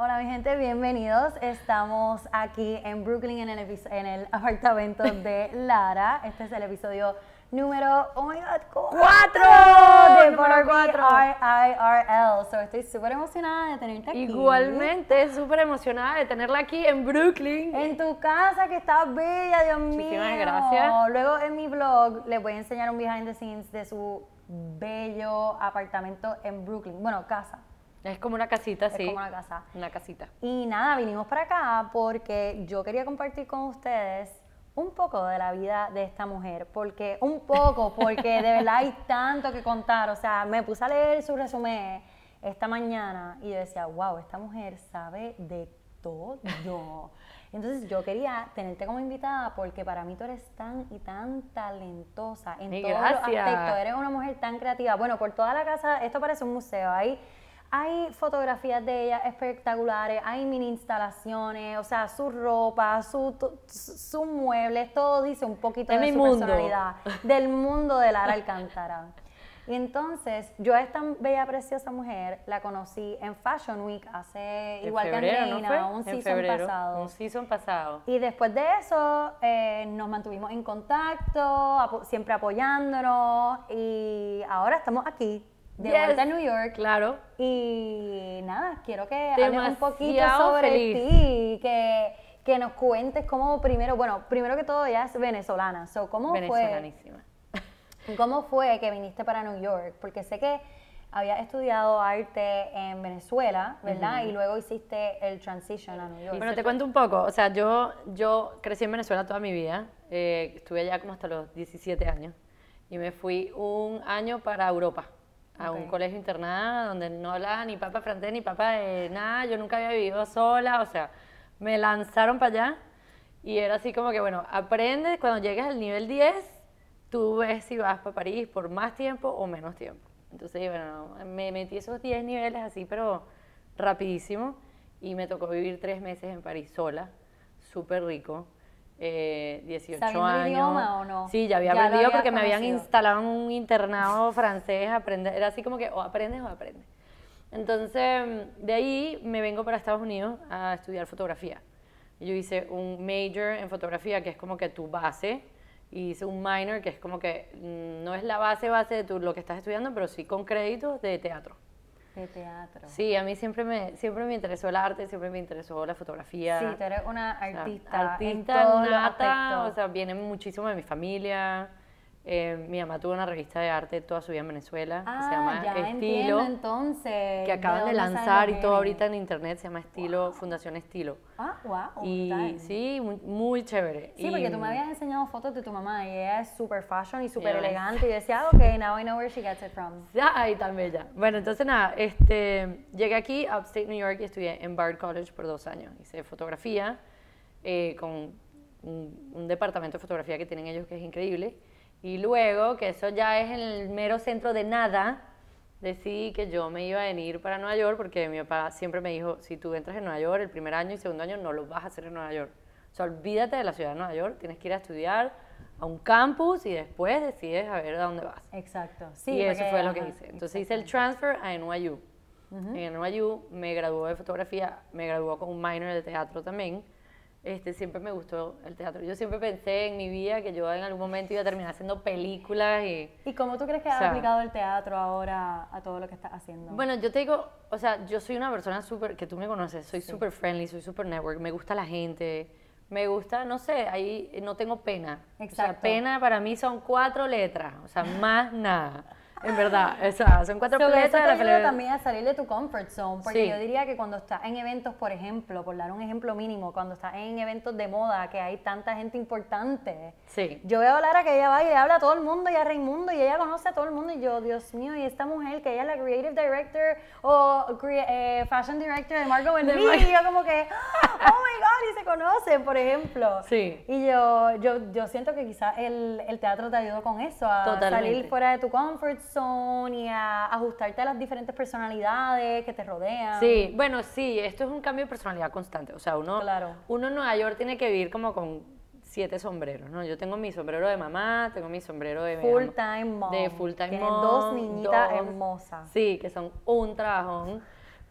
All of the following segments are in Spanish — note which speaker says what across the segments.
Speaker 1: Hola mi gente, bienvenidos. Estamos aquí en Brooklyn en el, en el apartamento de Lara. Este es el episodio número, oh my god,
Speaker 2: ¡Cuatro!
Speaker 1: de
Speaker 2: Número cuatro.
Speaker 1: IRL. So estoy súper emocionada de tenerte aquí.
Speaker 2: Igualmente, súper emocionada de tenerla aquí en Brooklyn.
Speaker 1: En tu casa que está bella, Dios mío.
Speaker 2: Muchísimas gracias.
Speaker 1: Luego en mi blog les voy a enseñar un behind the scenes de su bello apartamento en Brooklyn. Bueno, casa.
Speaker 2: Es como una casita,
Speaker 1: Es
Speaker 2: sí.
Speaker 1: como una casa.
Speaker 2: Una casita.
Speaker 1: Y nada, vinimos para acá porque yo quería compartir con ustedes un poco de la vida de esta mujer, porque un poco, porque de verdad hay tanto que contar, o sea, me puse a leer su resumen esta mañana y yo decía, wow, esta mujer sabe de todo. Entonces yo quería tenerte como invitada porque para mí tú eres tan y tan talentosa en todos los
Speaker 2: gracias.
Speaker 1: aspectos, eres una mujer tan creativa. Bueno, por toda la casa, esto parece un museo, hay hay fotografías de ella espectaculares, hay mini instalaciones, o sea, su ropa, su, to- su- sus muebles, todo dice un poquito
Speaker 2: De
Speaker 1: de,
Speaker 2: mi
Speaker 1: su
Speaker 2: mundo.
Speaker 1: personalidad, del mundo de Lara Alcántara. Y entonces, yo a esta bella, preciosa mujer la conocí en Fashion Week hace,
Speaker 2: En
Speaker 1: igual
Speaker 2: febrero,
Speaker 1: que
Speaker 2: ¿no
Speaker 1: Andreina,
Speaker 2: fue?
Speaker 1: un
Speaker 2: En
Speaker 1: season
Speaker 2: febrero,
Speaker 1: pasado.
Speaker 2: Un season pasado.
Speaker 1: Y después de eso eh, nos mantuvimos en contacto, siempre apoyándonos y ahora estamos aquí, de
Speaker 2: Yes.
Speaker 1: vuelta a New York.
Speaker 2: Claro.
Speaker 1: Y nada, quiero que hables un poquito
Speaker 2: Demasiado
Speaker 1: sobre
Speaker 2: feliz.
Speaker 1: ti, que, que nos cuentes cómo primero, bueno, primero que todo ella es venezolana, so, ¿cómo fue,
Speaker 2: Venezolanísima.
Speaker 1: ¿cómo fue que viniste para New York? Porque sé que había estudiado arte en Venezuela, ¿verdad? Y luego hiciste el transition a New York.
Speaker 2: Bueno, te cuento un poco. O sea, yo, yo crecí en Venezuela toda mi vida. eh, estuve allá como hasta los 17 años. Y me fui un año para Europa, a un
Speaker 1: Ok.
Speaker 2: colegio internado donde no hablaba ni papá francés ni papá de nada. Yo nunca había vivido sola. O sea, me lanzaron para allá. Y era así como que, bueno, aprendes cuando llegues al nivel 10, tú ves si vas para París por más tiempo o menos tiempo. Entonces, bueno, me metí esos 10 niveles así, pero rapidísimo. Y me tocó vivir tres meses en París sola, súper rico. Eh, 18
Speaker 1: ¿Sabiendo el
Speaker 2: años.
Speaker 1: idioma o no?
Speaker 2: Sí, ya había
Speaker 1: Ya
Speaker 2: aprendido porque me habían
Speaker 1: conocido.
Speaker 2: instalado en un internado francés. Aprender, era así como que o aprendes o aprendes. Entonces, de ahí me vengo para Estados Unidos a estudiar fotografía. Yo hice un major en fotografía, que es como que tu base, y hice un minor, que es como que mm, no es la base base de tu, lo que estás estudiando, pero sí con créditos de teatro.
Speaker 1: De teatro.
Speaker 2: Sí, a mí siempre me, siempre me interesó el arte, siempre me interesó la fotografía.
Speaker 1: Sí, tú eres una
Speaker 2: O sea,
Speaker 1: artista, en
Speaker 2: artista
Speaker 1: todos
Speaker 2: nata, o sea, viene muchísimo de mi familia. Eh, mi mamá tuvo una revista de arte toda su vida en Venezuela, que se
Speaker 1: ah,
Speaker 2: llama
Speaker 1: ya
Speaker 2: Estilo,
Speaker 1: entiendo entonces.
Speaker 2: que acaban de lanzar y todo ahorita en internet, se llama Estilo, Fundación Estilo.
Speaker 1: Ah, wow,
Speaker 2: y
Speaker 1: brutal.
Speaker 2: sí, muy, muy chévere.
Speaker 1: Sí,
Speaker 2: y,
Speaker 1: porque tú me habías enseñado fotos de tu mamá y ella es super fashion y
Speaker 2: ves.
Speaker 1: elegante y decía, ah, ok, now I know where she gets it from.
Speaker 2: Ay, tan bella. Bueno, entonces nada, este, llegué aquí a Upstate New York y estudié en Bard College por dos años. Hice fotografía eh, con un, un departamento de fotografía que tienen ellos que es increíble. Y luego, que eso ya es en el mero centro de nada, decidí que yo me iba a venir para Nueva York porque mi papá siempre me dijo, si tú entras en Nueva York el primer año y segundo año no lo vas a hacer en Nueva York. O sea, olvídate de la ciudad de Nueva York, tienes que ir a estudiar a un campus y después decides a ver a dónde vas
Speaker 1: Exacto. Sí,
Speaker 2: y eso
Speaker 1: porque-
Speaker 2: fue lo que
Speaker 1: ajá,
Speaker 2: hice. Entonces hice el transfer a NYU. En NYU me graduó de fotografía, me graduó con un minor de teatro también. Este, siempre me gustó el teatro. Yo siempre pensé en mi vida que yo en algún momento iba a terminar haciendo películas y...
Speaker 1: ¿Y cómo tú crees que
Speaker 2: O sea-
Speaker 1: aplicado el teatro ahora a todo lo que estás haciendo?
Speaker 2: Bueno, yo te digo, o sea, yo soy una persona súper, que tú me conoces, soy súper friendly, soy súper network, me gusta la gente, me gusta, no sé, ahí no tengo pena. O sea,
Speaker 1: Exacto.
Speaker 2: pena para mí son cuatro letras, o sea, más nada. En verdad, o sea, son cuatro
Speaker 1: So, eso te
Speaker 2: de la
Speaker 1: ayuda también a salir de tu comfort zone, porque
Speaker 2: Sí.
Speaker 1: yo diría que cuando estás en eventos, por ejemplo, por dar un ejemplo mínimo, cuando estás en eventos de moda, que hay tanta gente importante,
Speaker 2: Sí.
Speaker 1: yo veo a Lara que ella va y le habla a todo el mundo y a Raimundo y ella conoce a todo el mundo y yo, Dios mío, y esta mujer que ella es la creative director o crea- eh, fashion director de
Speaker 2: De
Speaker 1: Me,
Speaker 2: Mar-
Speaker 1: y yo como que, oh my god, y se conocen, por ejemplo.
Speaker 2: Sí.
Speaker 1: Y yo, yo, yo siento que quizás el, el teatro te ayudó con eso, a
Speaker 2: Totalmente.
Speaker 1: salir fuera de tu comfort zone y a ajustarte a las diferentes personalidades que te rodean.
Speaker 2: Sí, bueno, sí, esto es un cambio de personalidad constante. O sea, uno,
Speaker 1: Claro.
Speaker 2: uno en Nueva York tiene que vivir como con siete sombreros, ¿no? Yo tengo mi sombrero de mamá, tengo mi sombrero de...
Speaker 1: Full time mom.
Speaker 2: De full time
Speaker 1: Tienes
Speaker 2: mom.
Speaker 1: dos niñitas
Speaker 2: dos-
Speaker 1: hermosas.
Speaker 2: Sí, que son un trabajón.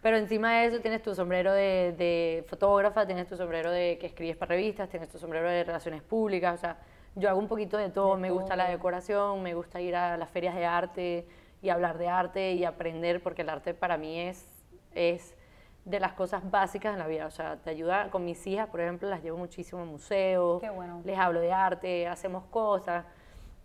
Speaker 2: Pero encima de eso tienes tu sombrero de, de fotógrafa, tienes tu sombrero de que escribes para revistas, tienes tu sombrero de relaciones públicas, o sea, yo hago un poquito de todo,
Speaker 1: De
Speaker 2: me gusta la
Speaker 1: todo.
Speaker 2: decoración, me gusta ir a las ferias de arte y hablar de arte y aprender, porque el arte para mí es, es de las cosas básicas en la vida, o sea, te ayuda, con mis hijas, por ejemplo, las llevo muchísimo a museos,
Speaker 1: Qué bueno.
Speaker 2: les hablo de arte, hacemos cosas,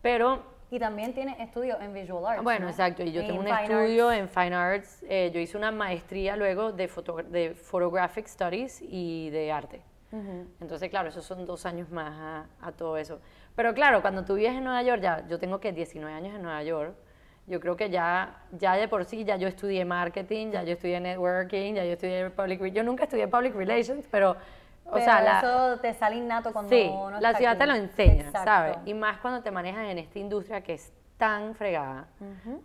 Speaker 2: pero
Speaker 1: Y también tiene estudios en Visual Arts.
Speaker 2: bueno,
Speaker 1: ¿no?
Speaker 2: exacto. Y yo
Speaker 1: En
Speaker 2: tengo un estudio
Speaker 1: Arts.
Speaker 2: en Fine Arts. eh, yo hice una maestría luego de, foto- de Photographic Studies y de arte.
Speaker 1: Ujú.
Speaker 2: Entonces, claro, esos son dos años más a, a todo eso. Pero claro, cuando tú vives en Nueva York, ya, yo tengo que 19 años en Nueva York, yo creo que ya, ya de por sí, ya yo estudié marketing, ya yo estudié networking, ya yo estudié public Yo nunca estudié public relations, pero, o
Speaker 1: Pero
Speaker 2: sea, la,
Speaker 1: eso te sale innato cuando
Speaker 2: Sí,
Speaker 1: uno
Speaker 2: la
Speaker 1: está
Speaker 2: ciudad te lo enseña,
Speaker 1: Exacto.
Speaker 2: ¿sabes? Y más cuando te manejas en esta industria que es tan fregada,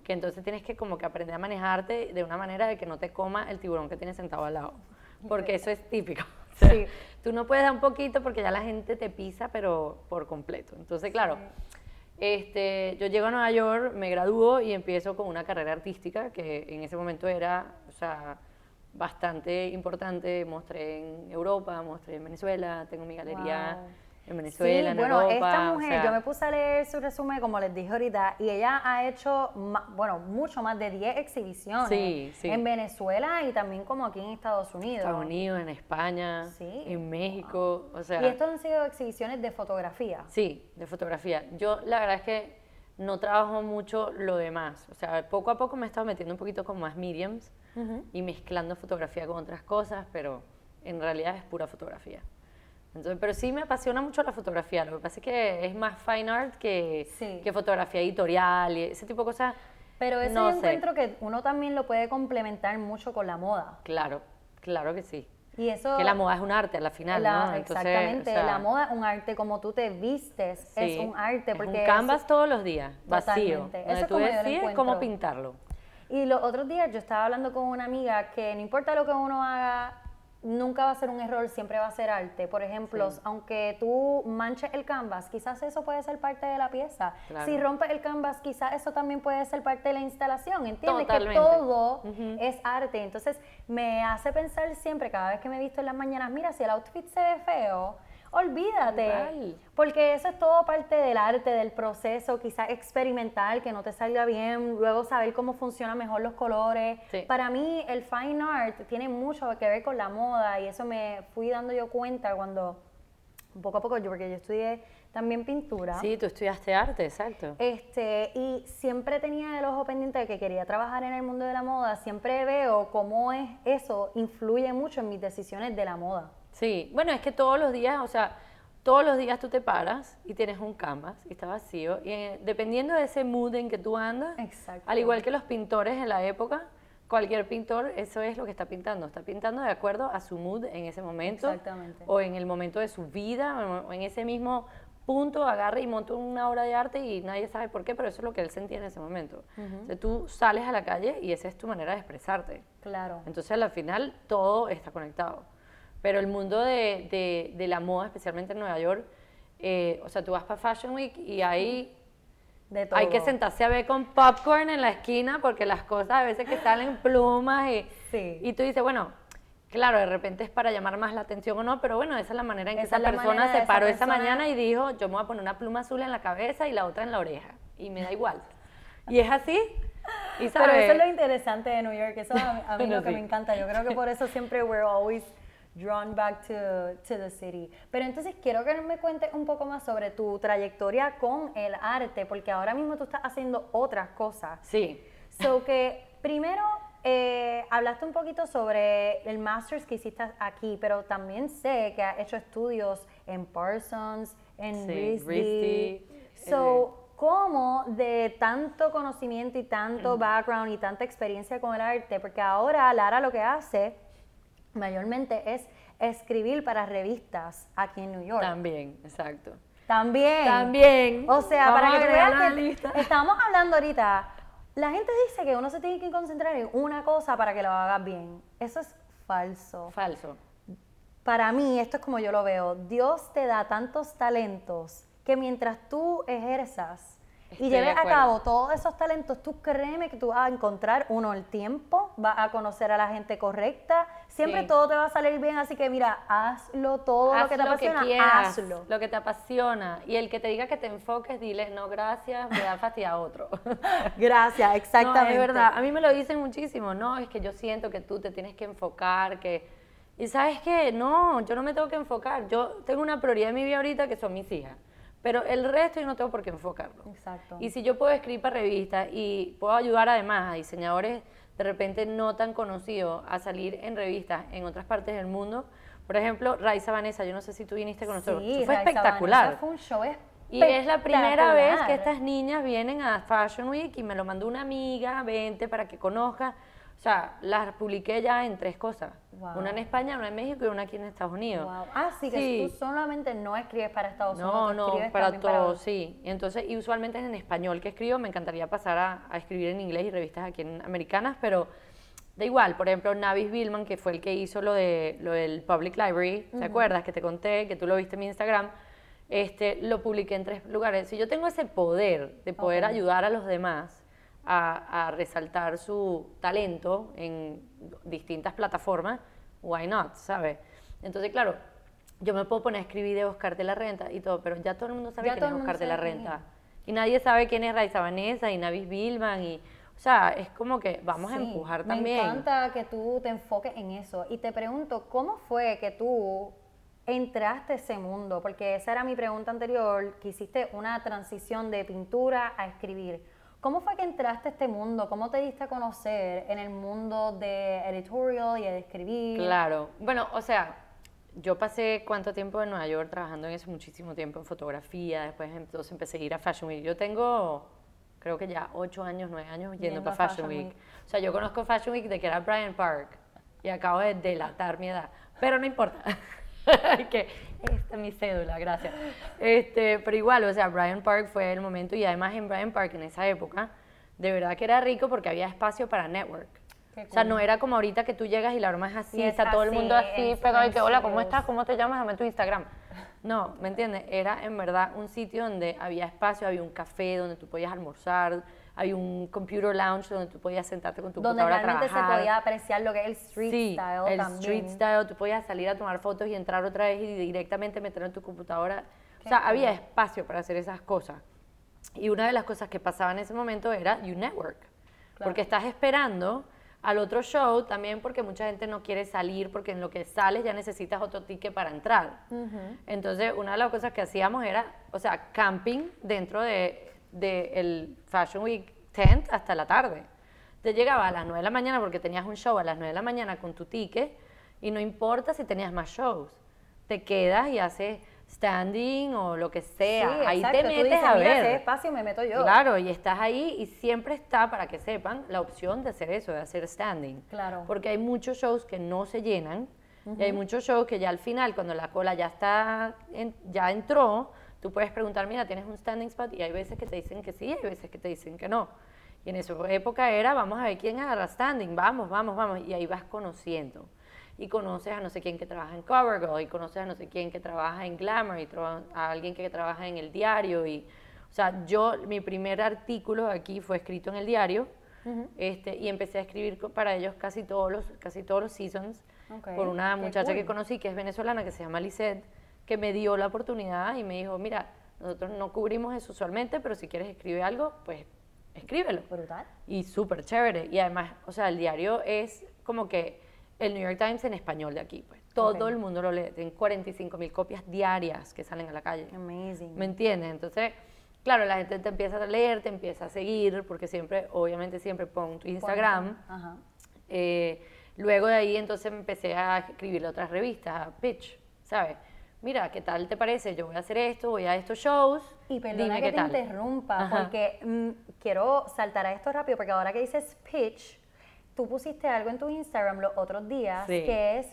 Speaker 2: que entonces tienes que como que aprender a manejarte de una manera de que no te coma el tiburón que tienes sentado al lado, porque eso es típico. Sea,
Speaker 1: Sí.
Speaker 2: Tú no puedes dar un poquito porque ya la gente te pisa, pero por completo. Entonces, claro, este, yo llego a Nueva York, me gradúo y empiezo con una carrera artística que en ese momento era, o sea, bastante importante. Mostré en Europa, mostré en Venezuela, tengo mi galería
Speaker 1: Wow.
Speaker 2: En Venezuela,
Speaker 1: sí,
Speaker 2: en
Speaker 1: bueno,
Speaker 2: Europa.
Speaker 1: esta
Speaker 2: o
Speaker 1: mujer,
Speaker 2: sea,
Speaker 1: yo me puse a leer su resumen, como les dije ahorita, y ella ha hecho, bueno, mucho más de 10 exhibiciones
Speaker 2: Sí, sí.
Speaker 1: en Venezuela y también como aquí en Estados Unidos.
Speaker 2: Estados Unidos, en España,
Speaker 1: Sí,
Speaker 2: en México, o sea...
Speaker 1: Y estos han sido exhibiciones de fotografía.
Speaker 2: Sí, de fotografía. Yo la verdad es que no trabajo mucho lo demás. O sea, poco a poco me he estado metiendo un poquito con más mediums
Speaker 1: Ujú.
Speaker 2: y mezclando fotografía con otras cosas, pero en realidad es pura fotografía. Entonces, pero sí me apasiona mucho la fotografía. Lo que pasa es que es más fine art que,
Speaker 1: Sí.
Speaker 2: que fotografía editorial y ese tipo de cosas.
Speaker 1: Pero eso
Speaker 2: no
Speaker 1: yo
Speaker 2: sé.
Speaker 1: encuentro que uno también lo puede complementar mucho con la moda.
Speaker 2: Claro, claro que sí.
Speaker 1: Y eso...
Speaker 2: Que la moda es un arte a la final,
Speaker 1: la-
Speaker 2: ¿no? Entonces,
Speaker 1: exactamente,
Speaker 2: o sea,
Speaker 1: la moda es un arte, como tú te vistes es
Speaker 2: sí,
Speaker 1: un arte.
Speaker 2: es
Speaker 1: Porque
Speaker 2: un
Speaker 1: eso-
Speaker 2: canvas todos los días, vacío.
Speaker 1: Eso es
Speaker 2: tú decides cómo pintarlo.
Speaker 1: Y los otros días yo estaba hablando con una amiga que no importa lo que uno haga, nunca va a ser un error, siempre va a ser arte. Por ejemplo,
Speaker 2: Sí.
Speaker 1: aunque tú manches el canvas, quizás eso puede ser parte de la pieza.
Speaker 2: Claro.
Speaker 1: Si rompes el canvas, quizás eso también puede ser parte de la instalación. ¿Entiendes?
Speaker 2: Totalmente.
Speaker 1: Que todo es arte. Entonces me hace pensar siempre, cada vez que me he visto en las mañanas, mira, si el outfit se ve feo, olvídate. Porque eso es todo parte del arte, del proceso, quizás experimental, que no te salga bien, luego saber cómo funcionan mejor los colores.
Speaker 2: Sí.
Speaker 1: Para mí el fine art tiene mucho que ver con la moda y eso me fui dando yo cuenta cuando, poco a poco, yo porque yo estudié también pintura.
Speaker 2: Sí, tú estudiaste arte, exacto.
Speaker 1: Este, y siempre tenía el ojo pendiente de que quería trabajar en el mundo de la moda. Siempre veo cómo es eso influye mucho en mis decisiones de la moda.
Speaker 2: Sí, bueno, es que todos los días, o sea, todos los días tú te paras y tienes un canvas y está vacío. Y eh, dependiendo de ese mood en que tú andas,
Speaker 1: Exacto.
Speaker 2: al igual que los pintores en la época, cualquier pintor, eso es lo que está pintando. Está pintando de acuerdo a su mood en ese momento.
Speaker 1: Exactamente.
Speaker 2: O en el momento de su vida, o en ese mismo punto, agarra y monta una obra de arte y nadie sabe por qué, pero eso es lo que él sentía en ese momento. O sea, tú sales a la calle y esa es tu manera de expresarte.
Speaker 1: Claro.
Speaker 2: Entonces, al final, todo está conectado. Pero el mundo de, de- de la moda, especialmente en Nueva York, eh, o sea, tú vas para Fashion Week y ahí
Speaker 1: De todo.
Speaker 2: hay que sentarse a ver con popcorn en la esquina porque las cosas a veces que salen plumas y,
Speaker 1: Sí.
Speaker 2: y tú dices, bueno, claro, de repente es para llamar más la atención o no, pero bueno, esa es la manera en que
Speaker 1: Esa
Speaker 2: esa, persona se
Speaker 1: esa
Speaker 2: paró esa
Speaker 1: persona-
Speaker 2: mañana y dijo, yo me voy a poner una pluma azul en la cabeza y la otra en la oreja. Y me da igual. Y es así. Y
Speaker 1: Pero eso es lo interesante de New York, eso a mí, a mí
Speaker 2: Bueno,
Speaker 1: lo que
Speaker 2: sí.
Speaker 1: me encanta. Yo creo que por eso siempre we're always drawn back to, to the city. Pero entonces quiero que me cuentes un poco más sobre tu trayectoria con el arte, porque ahora mismo tú estás haciendo otras cosas.
Speaker 2: Sí.
Speaker 1: So que primero eh, hablaste un poquito sobre el master's que hiciste aquí, pero también sé que has hecho estudios en Parsons, en
Speaker 2: Sí,
Speaker 1: RISD. So, ¿cómo de tanto conocimiento y tanto background y tanta experiencia con el arte? Porque ahora Lara lo que hace mayormente es escribir para revistas aquí en New York.
Speaker 2: También, exacto.
Speaker 1: También.
Speaker 2: También.
Speaker 1: O sea,
Speaker 2: Vamos
Speaker 1: para que veas que
Speaker 2: lista.
Speaker 1: estamos hablando ahorita, la gente dice que uno se tiene que concentrar en una cosa para que lo hagas bien. Eso es falso.
Speaker 2: Falso.
Speaker 1: Para mí, esto es como yo lo veo. Dios te da tantos talentos que mientras tú ejerzas
Speaker 2: Estoy de
Speaker 1: lleves a cabo todos esos talentos, tú créeme que tú vas a encontrar, uno, el tiempo, vas a conocer a la gente correcta, siempre
Speaker 2: Sí.
Speaker 1: todo te va a salir bien, así que mira, hazlo todo lo que te apasiona,
Speaker 2: quieras,
Speaker 1: hazlo.
Speaker 2: lo que te apasiona. Y el que te diga que te enfoques, dile, no, gracias, me da fastidio a otro.
Speaker 1: Gracias, exactamente.
Speaker 2: No, es verdad. A mí me lo dicen muchísimo. No, es que yo siento que tú te tienes que enfocar, que... Y sabes qué, no, yo no me tengo que enfocar. Yo tengo una prioridad en mi vida ahorita que son mis hijas. Pero el resto yo no tengo por qué enfocarlo.
Speaker 1: Exacto.
Speaker 2: Y si yo puedo escribir para revistas y puedo ayudar además a diseñadores de repente no tan conocidos a salir en revistas en otras partes del mundo. Por ejemplo, Raiza Vanessa, yo no sé si tú viniste con nosotros.
Speaker 1: Sí,
Speaker 2: fue
Speaker 1: Raiza
Speaker 2: espectacular.
Speaker 1: Vanessa Fue un show
Speaker 2: Y es la primera vez que
Speaker 1: espectacular.
Speaker 2: estas niñas vienen a Fashion Week y me lo mandó una amiga, vente para que conozcas. O sea, las publiqué ya en tres cosas.
Speaker 1: Wow.
Speaker 2: Una en España, una en México y una aquí en Estados Unidos.
Speaker 1: Wow. Ah, sí, que
Speaker 2: Sí.
Speaker 1: tú solamente no escribes para Estados Unidos,
Speaker 2: No, no,
Speaker 1: escribes
Speaker 2: para
Speaker 1: también
Speaker 2: todos, sí. Y entonces, y usualmente es en español que escribo, me encantaría pasar a, a escribir en inglés y revistas aquí en americanas, pero da igual. Por ejemplo, Navis Billman, que fue el que hizo lo, de, lo del Public Library, ¿te acuerdas? Que te conté, que tú lo viste en mi Instagram. Este, lo publiqué en tres lugares. Si yo tengo ese poder de poder
Speaker 1: Ok.
Speaker 2: ayudar a los demás a, a resaltar su talento en distintas plataformas, why not, ¿sabes? Entonces, claro, yo me puedo poner a escribir de Oscar de la Renta y todo, pero ya todo el mundo sabe
Speaker 1: Ya
Speaker 2: quién es Oscar de la Renta. Y nadie sabe quién es Raiza Vanessa y Navis Billman y... O sea, es como que vamos a
Speaker 1: Sí,
Speaker 2: empujar
Speaker 1: me
Speaker 2: también.
Speaker 1: encanta que tú te enfoques en eso. Y te pregunto, ¿cómo fue que tú entraste a ese mundo? Porque esa era mi pregunta anterior, que hiciste una transición de pintura a escribir. ¿Cómo fue que entraste a este mundo? ¿Cómo te diste a conocer en el mundo de editorial y de escribir?
Speaker 2: Claro. Bueno, o sea, yo pasé cuánto tiempo en Nueva York trabajando en eso, muchísimo tiempo en fotografía, después entonces empecé a ir a Fashion Week. Yo tengo, creo que ya ocho años, nueve años yendo,
Speaker 1: Yendo
Speaker 2: para Fashion,
Speaker 1: Fashion
Speaker 2: Week.
Speaker 1: Week.
Speaker 2: O sea, yo conozco Fashion Week de que era Bryant Park y acabo de delatar mi edad, pero no importa. que esta es mi cédula, gracias. Este, pero igual, o sea, Bryant Park fue el momento y además en Bryant Park en esa época, de verdad que era rico porque había espacio para network.
Speaker 1: Qué
Speaker 2: O sea,
Speaker 1: cool.
Speaker 2: no era como ahorita que tú llegas y la broma es así,
Speaker 1: es
Speaker 2: está todo el mundo así,
Speaker 1: es
Speaker 2: pegado y que, hola, ¿cómo estás? ¿Cómo te llamas? Dame tu Instagram. No, ¿me entiendes? Era en verdad un sitio donde había espacio, había un café donde tú podías almorzar, había un computer lounge donde tú podías sentarte con tu
Speaker 1: donde
Speaker 2: computadora a
Speaker 1: realmente se podía apreciar lo que es el street
Speaker 2: sí,
Speaker 1: style
Speaker 2: el
Speaker 1: también.
Speaker 2: street style, tú podías salir a tomar fotos y entrar otra vez y directamente meter en tu computadora.
Speaker 1: Qué
Speaker 2: o sea,
Speaker 1: cool.
Speaker 2: había espacio para hacer esas cosas. Y una de las cosas que pasaba en ese momento era You Network. Porque estás esperando al otro show también porque mucha gente no quiere salir porque en lo que sales ya necesitas otro ticket para entrar. Entonces, una de las cosas que hacíamos era, o sea, camping dentro de, de el Fashion Week tent hasta la tarde. Te llegaba a las 9 de la mañana porque tenías un show a las 9 de la mañana con tu ticket y no importa si tenías más shows. Te quedas y haces standing o lo que sea.
Speaker 1: Sí,
Speaker 2: ahí
Speaker 1: exacto.
Speaker 2: te
Speaker 1: Tú
Speaker 2: metes
Speaker 1: dices,
Speaker 2: a
Speaker 1: "Mira,
Speaker 2: ver.
Speaker 1: ese espacio me meto yo.
Speaker 2: Claro, y estás ahí y siempre está, para que sepan, la opción de hacer eso, de hacer standing.
Speaker 1: Claro.
Speaker 2: Porque hay muchos shows que no se llenan y hay muchos shows que ya al final, cuando la cola ya está, en- ya entró, tú puedes preguntar, mira, ¿tienes un standing spot? Y hay veces que te dicen que sí, hay veces que te dicen que no. Y en esa época era, vamos a ver quién agarra standing, vamos, vamos, vamos. Y ahí vas conociendo. Y conoces a no sé quién que trabaja en CoverGirl, y conoces a no sé quién que trabaja en Glamour, y a alguien que trabaja en el diario. Y, o sea, yo, mi primer artículo aquí fue escrito en el diario, este, y empecé a escribir para ellos casi todos los, casi todos los seasons,
Speaker 1: Ok,
Speaker 2: por una
Speaker 1: qué
Speaker 2: muchacha que
Speaker 1: cool.
Speaker 2: conocí que es venezolana, que se llama Lisette, que me dio la oportunidad y me dijo, mira, nosotros no cubrimos eso usualmente, pero si quieres escribir algo, pues escríbelo.
Speaker 1: Brutal.
Speaker 2: Y súper chévere. Y además, o sea, el diario es como que el New York Times en español de aquí, pues. Todo el mundo lo lee. Tienen 45 mil copias diarias que salen a la calle.
Speaker 1: Amazing.
Speaker 2: ¿Me entiendes? Entonces, claro, la gente te empieza a leer, te empieza a seguir, porque siempre, obviamente, siempre pon tu Instagram.
Speaker 1: Ajá.
Speaker 2: Eh, luego de ahí, entonces empecé a escribir otras revistas, a pitch, ¿sabes? Mira, ¿qué tal te parece? Yo voy a hacer esto, voy a estos shows.
Speaker 1: Y perdona
Speaker 2: dime
Speaker 1: que
Speaker 2: qué
Speaker 1: te
Speaker 2: tal.
Speaker 1: interrumpa,
Speaker 2: Ajá.
Speaker 1: porque mm, quiero saltar a esto rápido, porque ahora que dices pitch, tú pusiste algo en tu Instagram los otros días
Speaker 2: Sí.
Speaker 1: que es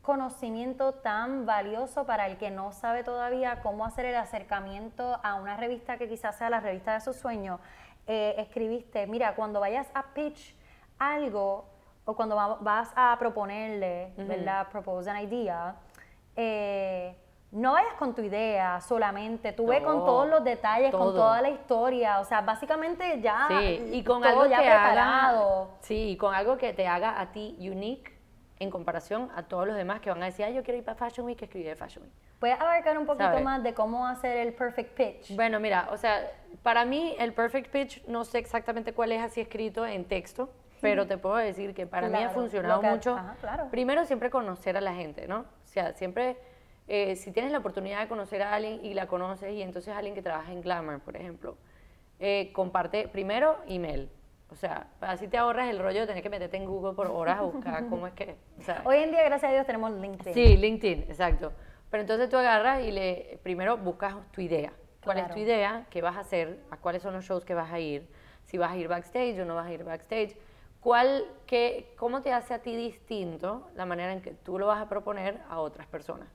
Speaker 1: conocimiento tan valioso para el que no sabe todavía cómo hacer el acercamiento a una revista que quizás sea la revista de sus sueños. Eh, escribiste, mira, cuando vayas a pitch algo o cuando va- vas a proponerle, ¿verdad? Propose an idea, eh, no vayas con tu idea solamente, tú ve con todos los detalles, con toda la historia, o sea, básicamente ya
Speaker 2: Sí, y con
Speaker 1: todo
Speaker 2: algo
Speaker 1: ya
Speaker 2: que
Speaker 1: preparado.
Speaker 2: haga, sí, y con algo que te haga a ti unique en comparación a todos los demás que van a decir, ay, yo quiero ir para Fashion Week, escribí de Fashion Week.
Speaker 1: Puedes abarcar un poquito más de cómo hacer el perfect pitch.
Speaker 2: Bueno, mira, o sea, para mí el perfect pitch no sé exactamente cuál es así escrito en texto, pero te puedo decir que para mí ha funcionado
Speaker 1: que-
Speaker 2: mucho.
Speaker 1: ajá, claro.
Speaker 2: Primero, siempre conocer a la gente, ¿no? O sea, siempre, eh, si tienes la oportunidad de conocer a alguien y la conoces, y entonces alguien que trabaja en Glamour, por ejemplo, eh, comparte primero email. O sea, así te ahorras el rollo de tener que meterte en Google por horas a buscar cómo es que. o sea,
Speaker 1: Hoy en día, gracias a Dios, tenemos LinkedIn.
Speaker 2: Sí, LinkedIn, exacto. Pero entonces tú agarras y le primero buscas tu idea. ¿Cuál es tu idea? ¿Qué vas a hacer? ¿A cuáles son los shows que vas a ir? Si vas a ir backstage o no vas a ir backstage. ¿Cuál, qué, ¿Cómo te hace a ti distinto la manera en que tú lo vas a proponer a otras personas?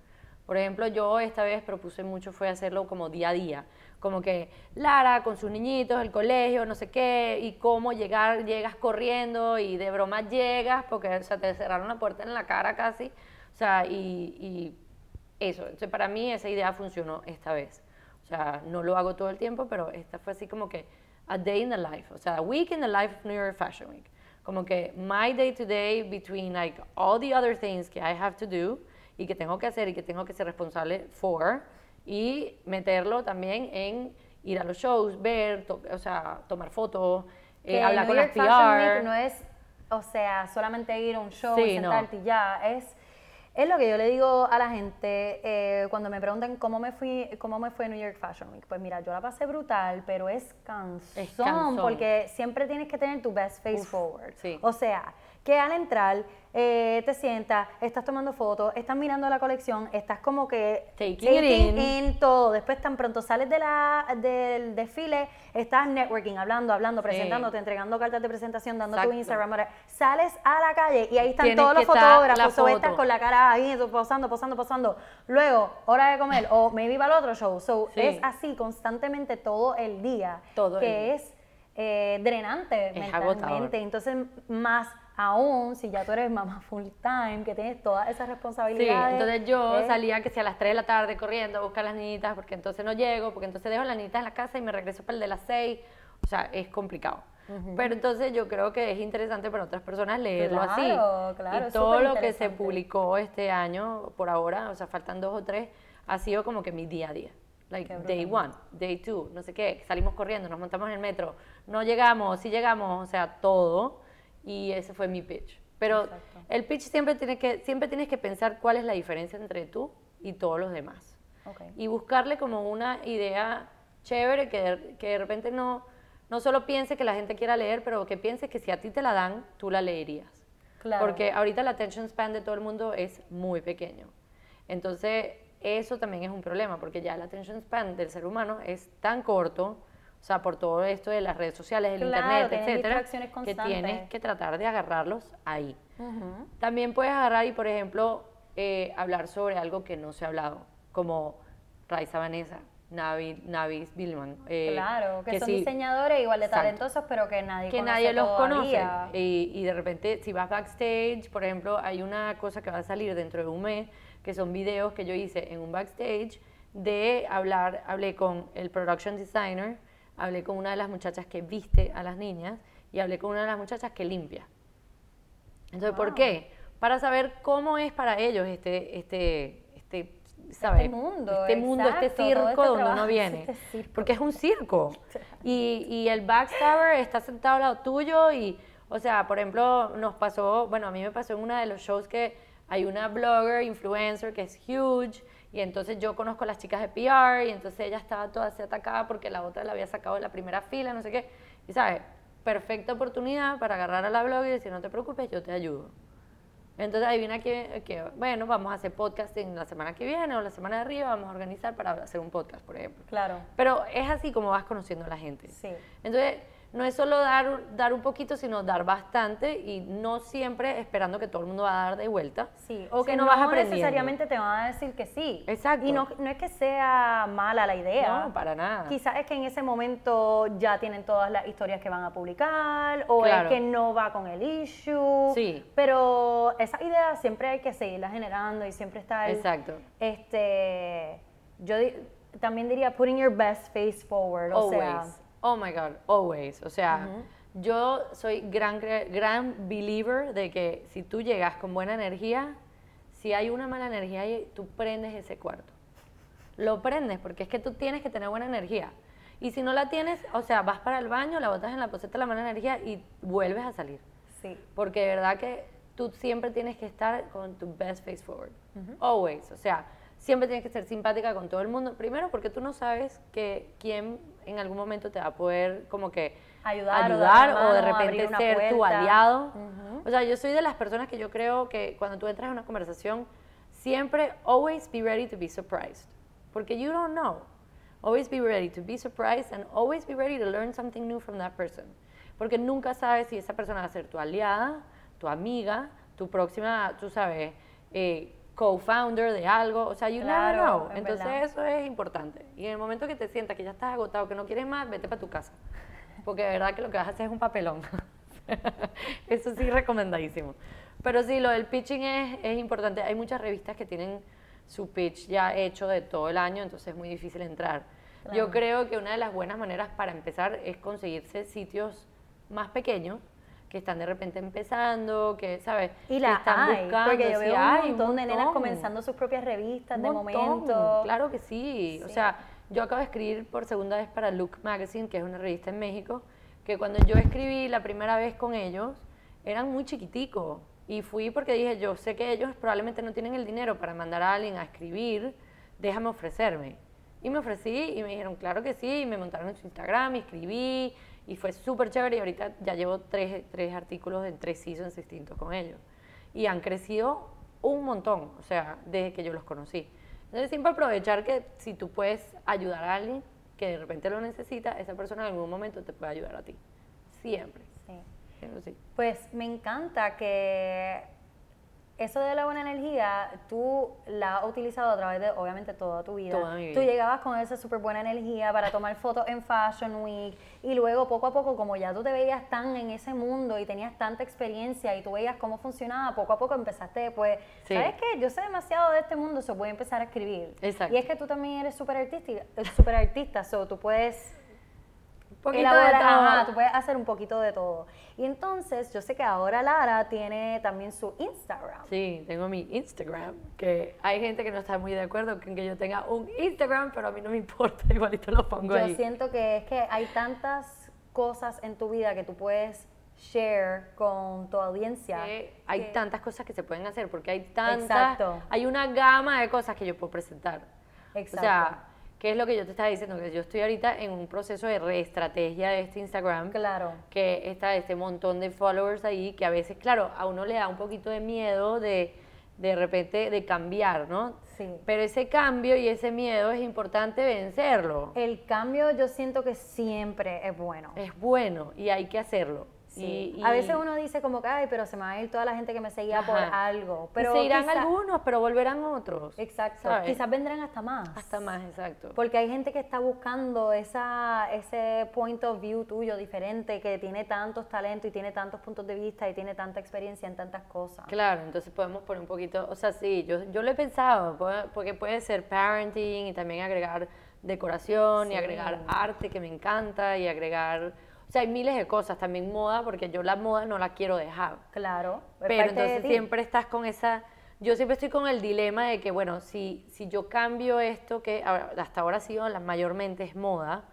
Speaker 2: Por ejemplo, yo esta vez propuse mucho fue hacerlo como día a día, como que Lara con sus niñitos, el colegio, no sé qué, y cómo llegar, llegas corriendo y de broma llegas porque o sea, te cerraron la puerta en la cara casi, o sea, y, y eso. Entonces, para mí esa idea funcionó esta vez. O sea, no lo hago todo el tiempo, pero esta fue así como que a day in the life, o sea, a week in the life of New York Fashion Week. Como que my day to day between like all the other things que I have to do y que tengo que hacer y que tengo que ser responsable for y meterlo también en ir a los shows, ver, to- o sea, tomar fotos, eh, hablar
Speaker 1: New
Speaker 2: con las
Speaker 1: Week
Speaker 2: PR.
Speaker 1: no es, o sea, solamente ir a un show
Speaker 2: Sí,
Speaker 1: y
Speaker 2: no.
Speaker 1: sentarte y ya. Es, es lo que yo le digo a la gente eh, cuando me preguntan cómo me fui cómo me fue New York Fashion Week. Pues mira, yo la pasé brutal, pero es cansón,
Speaker 2: cansón.
Speaker 1: porque siempre tienes que tener tu best face
Speaker 2: Uf,
Speaker 1: forward.
Speaker 2: sí.
Speaker 1: O sea, que al entrar eh, te sientas, estás tomando fotos, estás mirando la colección, estás como que
Speaker 2: Taking it in.
Speaker 1: in todo. Después tan pronto sales de la, del desfile, estás networking, hablando, hablando,
Speaker 2: Sí.
Speaker 1: presentándote, entregando cartas de presentación, dando tu
Speaker 2: Exacto.
Speaker 1: Instagram. whatever. Sales a la calle y ahí están
Speaker 2: Tienes
Speaker 1: todos los fotógrafos, o estás
Speaker 2: foto.
Speaker 1: con la cara ahí, posando, posando, posando. Luego, hora de comer, o maybe va al otro show. So,
Speaker 2: Sí.
Speaker 1: es así constantemente todo el día.
Speaker 2: Todo el
Speaker 1: que es eh, drenante
Speaker 2: Es
Speaker 1: mentalmente.
Speaker 2: agotador.
Speaker 1: Entonces, más aún si ya tú eres mamá full time, que tienes todas esas
Speaker 2: Sí,
Speaker 1: responsabilidades.
Speaker 2: entonces yo salía que si a las 3 de la tarde corriendo a buscar a las niñitas, porque entonces no llego, porque entonces dejo a las niñitas en la casa y me regreso para el de las 6. O sea, es complicado. Pero entonces yo creo que es interesante para otras personas leerlo así.
Speaker 1: Claro,
Speaker 2: y todo lo que se publicó este año, por ahora, o sea, faltan dos o tres, ha sido como que mi día a día. Like
Speaker 1: Qué
Speaker 2: day one, day two, no sé qué, salimos corriendo, nos montamos en el metro, no llegamos, sí llegamos, o sea, todo. Y ese fue mi pitch. Pero
Speaker 1: Exacto.
Speaker 2: el pitch siempre, tiene que, siempre tienes que pensar cuál es la diferencia entre tú y todos los demás. Y buscarle como una idea chévere que de, que de repente no, no solo piense que la gente quiera leer, pero que piense que si a ti te la dan, tú la leerías.
Speaker 1: Claro.
Speaker 2: Porque ahorita la attention span de todo el mundo es muy pequeño. Entonces, eso también es un problema, porque ya la attention span del ser humano es tan corto, o sea, por todo esto de las redes sociales, el
Speaker 1: Claro,
Speaker 2: internet, etcétera, que tienes que tratar de agarrarlos ahí.
Speaker 1: Ujú.
Speaker 2: También puedes agarrar y, por ejemplo, eh, hablar sobre algo que no se ha hablado, como Raiza Vanessa, Navi, Navis Billman. eh,
Speaker 1: Claro, que, son
Speaker 2: sí,
Speaker 1: diseñadores igual de
Speaker 2: exacto.
Speaker 1: talentosos, pero que nadie
Speaker 2: que
Speaker 1: conoce
Speaker 2: nadie los
Speaker 1: todavía.
Speaker 2: conoce. Y, y de repente, si vas backstage, por ejemplo, hay una cosa que va a salir dentro de un mes, que son videos que yo hice en un backstage de hablar, hablé con el production designer, hablé con una de las muchachas que viste a las niñas y hablé con una de las muchachas que limpia. Entonces, ¿por
Speaker 1: Wow.
Speaker 2: qué? Para saber cómo es para ellos este, este, este, ¿sabes?
Speaker 1: mundo,
Speaker 2: este mundo, este
Speaker 1: exacto, todo
Speaker 2: circo
Speaker 1: este
Speaker 2: donde
Speaker 1: trabajo,
Speaker 2: uno viene.
Speaker 1: este.
Speaker 2: Porque es un circo. Y, y el backstabber está sentado al lado tuyo y, o sea, por ejemplo, nos pasó, bueno, a mí me pasó en uno de los shows que hay una blogger, influencer que es huge y entonces yo conozco a las chicas de PR y entonces ella estaba toda así atacada porque la otra la había sacado de la primera fila, no sé qué. Y, ¿sabes? Perfecta oportunidad para agarrar a la blogger y decir, no te preocupes, yo te ayudo. Entonces ahí viene que, que, bueno, vamos a hacer podcasting la semana que viene o la semana de arriba, vamos a organizar para hacer un podcast, por ejemplo.
Speaker 1: Claro,
Speaker 2: Pero es así como vas conociendo a la gente.
Speaker 1: sí.
Speaker 2: Entonces, no es solo dar, dar un poquito, sino dar bastante y no siempre esperando que todo el mundo va a dar de vuelta.
Speaker 1: Sí, o que no, vas aprendiendo. necesariamente te van a decir que sí.
Speaker 2: Exacto.
Speaker 1: Y no, no es que sea mala la idea.
Speaker 2: No, para nada.
Speaker 1: Quizás es que en ese momento ya tienen todas las historias que van a publicar, o es que no va con el issue.
Speaker 2: Sí.
Speaker 1: Pero esa idea siempre hay que seguirla generando y siempre está
Speaker 2: Exacto.
Speaker 1: Este, yo también diría putting your best face forward. O sea,
Speaker 2: Oh my God, always. O sea, yo soy gran, gran believer de que si tú llegas con buena energía, si hay una mala energía ahí, tú prendes ese cuarto. Lo prendes porque es que tú tienes que tener buena energía. Y si no la tienes, o sea, vas para el baño, la botas en la poseta la mala energía y vuelves a salir.
Speaker 1: Sí.
Speaker 2: Porque de verdad que tú siempre tienes que estar con tu best face forward. Always. O sea, siempre tienes que ser simpática con todo el mundo. Primero porque tú no sabes que quién en algún momento te va a poder como que
Speaker 1: ayudar,
Speaker 2: o, de repente ser tu aliado. O sea, yo soy de las personas que yo creo que cuando tú entras en una conversación, siempre, always be ready to be surprised. Porque you don't know. Always be ready to be surprised and always be ready to learn something new from that person. Porque nunca sabes si esa persona va a ser tu aliada, tu amiga, tu próxima, tú sabes, eh, co-founder de algo, o sea, you never know. Entonces eso es importante. Y en el momento que te sientas que ya estás agotado, que no quieres más, vete para tu casa. Porque de verdad que lo que vas a hacer es un papelón. eso sí, recomendadísimo. Pero sí, lo del pitching es, es importante. Hay muchas revistas que tienen su pitch ya hecho de todo el año, entonces es muy difícil entrar. Yo creo que una de las buenas maneras para empezar es conseguirse sitios más pequeños que están de repente empezando, que, ¿sabes?
Speaker 1: Y la
Speaker 2: están
Speaker 1: hay, buscando. Porque yo veo un montón de nenas comenzando sus propias revistas de momento.
Speaker 2: Claro que sí. O sea, yo acabo de escribir por segunda vez para Look Magazine, que es una revista en México, que cuando yo escribí la primera vez con ellos, eran muy chiquiticos. Y fui porque dije, yo sé que ellos probablemente no tienen el dinero para mandar a alguien a escribir, déjame ofrecerme. Y me ofrecí y me dijeron, claro que sí, y me montaron en su Instagram y escribí y fue súper chévere y ahorita ya llevo tres, tres artículos en tres seasons distintos con ellos. Y han crecido un montón, o sea, desde que yo los conocí. Entonces siempre aprovechar que si tú puedes ayudar a alguien que de repente lo necesita, esa persona en algún momento te puede ayudar a ti. Siempre.
Speaker 1: Sí. sí. Pues me encanta que eso de la buena energía, tú la has utilizado a través de, obviamente, toda tu vida.
Speaker 2: Toda
Speaker 1: Tú llegabas con esa súper buena energía para tomar fotos en Fashion Week y luego poco a poco, como ya tú te veías tan en ese mundo y tenías tanta experiencia y tú veías cómo funcionaba, poco a poco empezaste, pues, ¿sabes qué? Yo sé demasiado de este mundo, se puede empezar a escribir.
Speaker 2: Exacto.
Speaker 1: Y es que tú también eres súper artística, súper artista, so tú puedes
Speaker 2: poquito de todo.
Speaker 1: tú puedes hacer un poquito de todo. Y entonces, yo sé que ahora Lara tiene también su Instagram.
Speaker 2: Sí, tengo mi Instagram, que hay gente que no está muy de acuerdo con que yo tenga un Instagram, pero a mí no me importa, igualito lo pongo
Speaker 1: yo
Speaker 2: ahí.
Speaker 1: Yo siento que es que hay tantas cosas en tu vida que tú puedes share con tu audiencia.
Speaker 2: hay tantas cosas que se pueden hacer, porque hay tantas, hay una gama de cosas que yo puedo presentar.
Speaker 1: Exacto.
Speaker 2: O sea, ¿Qué es lo que yo te estaba diciendo? Que yo estoy ahorita en un proceso de reestrategia de este Instagram.
Speaker 1: Claro.
Speaker 2: Que está este montón de followers ahí que a veces, claro, a uno le da un poquito de miedo de de repente de cambiar, ¿no?
Speaker 1: Sí.
Speaker 2: Pero ese cambio y ese miedo es importante vencerlo.
Speaker 1: El cambio yo siento que siempre es bueno.
Speaker 2: Es bueno y hay que hacerlo.
Speaker 1: Sí. a veces uno dice como que, ay, pero se me va a ir toda la gente que me seguía por algo. Pero
Speaker 2: se irán algunos, pero volverán otros.
Speaker 1: Exacto. Quizás vendrán hasta más.
Speaker 2: Hasta más, exacto.
Speaker 1: Porque hay gente que está buscando esa, ese point of view tuyo diferente, que tiene tantos talentos y tiene tantos puntos de vista y tiene tanta experiencia en tantas cosas.
Speaker 2: Claro, entonces podemos poner un poquito, o sea, sí, yo, yo lo he pensado, porque puede ser parenting y también agregar decoración y agregar arte que me encanta y agregar sea, hay miles de cosas, también moda, porque yo la moda no la quiero dejar.
Speaker 1: Claro.
Speaker 2: Pero entonces siempre estás con esa... Yo siempre estoy con el dilema de que, bueno, si, si yo cambio esto, que hasta ahora ha sido mayormente es moda,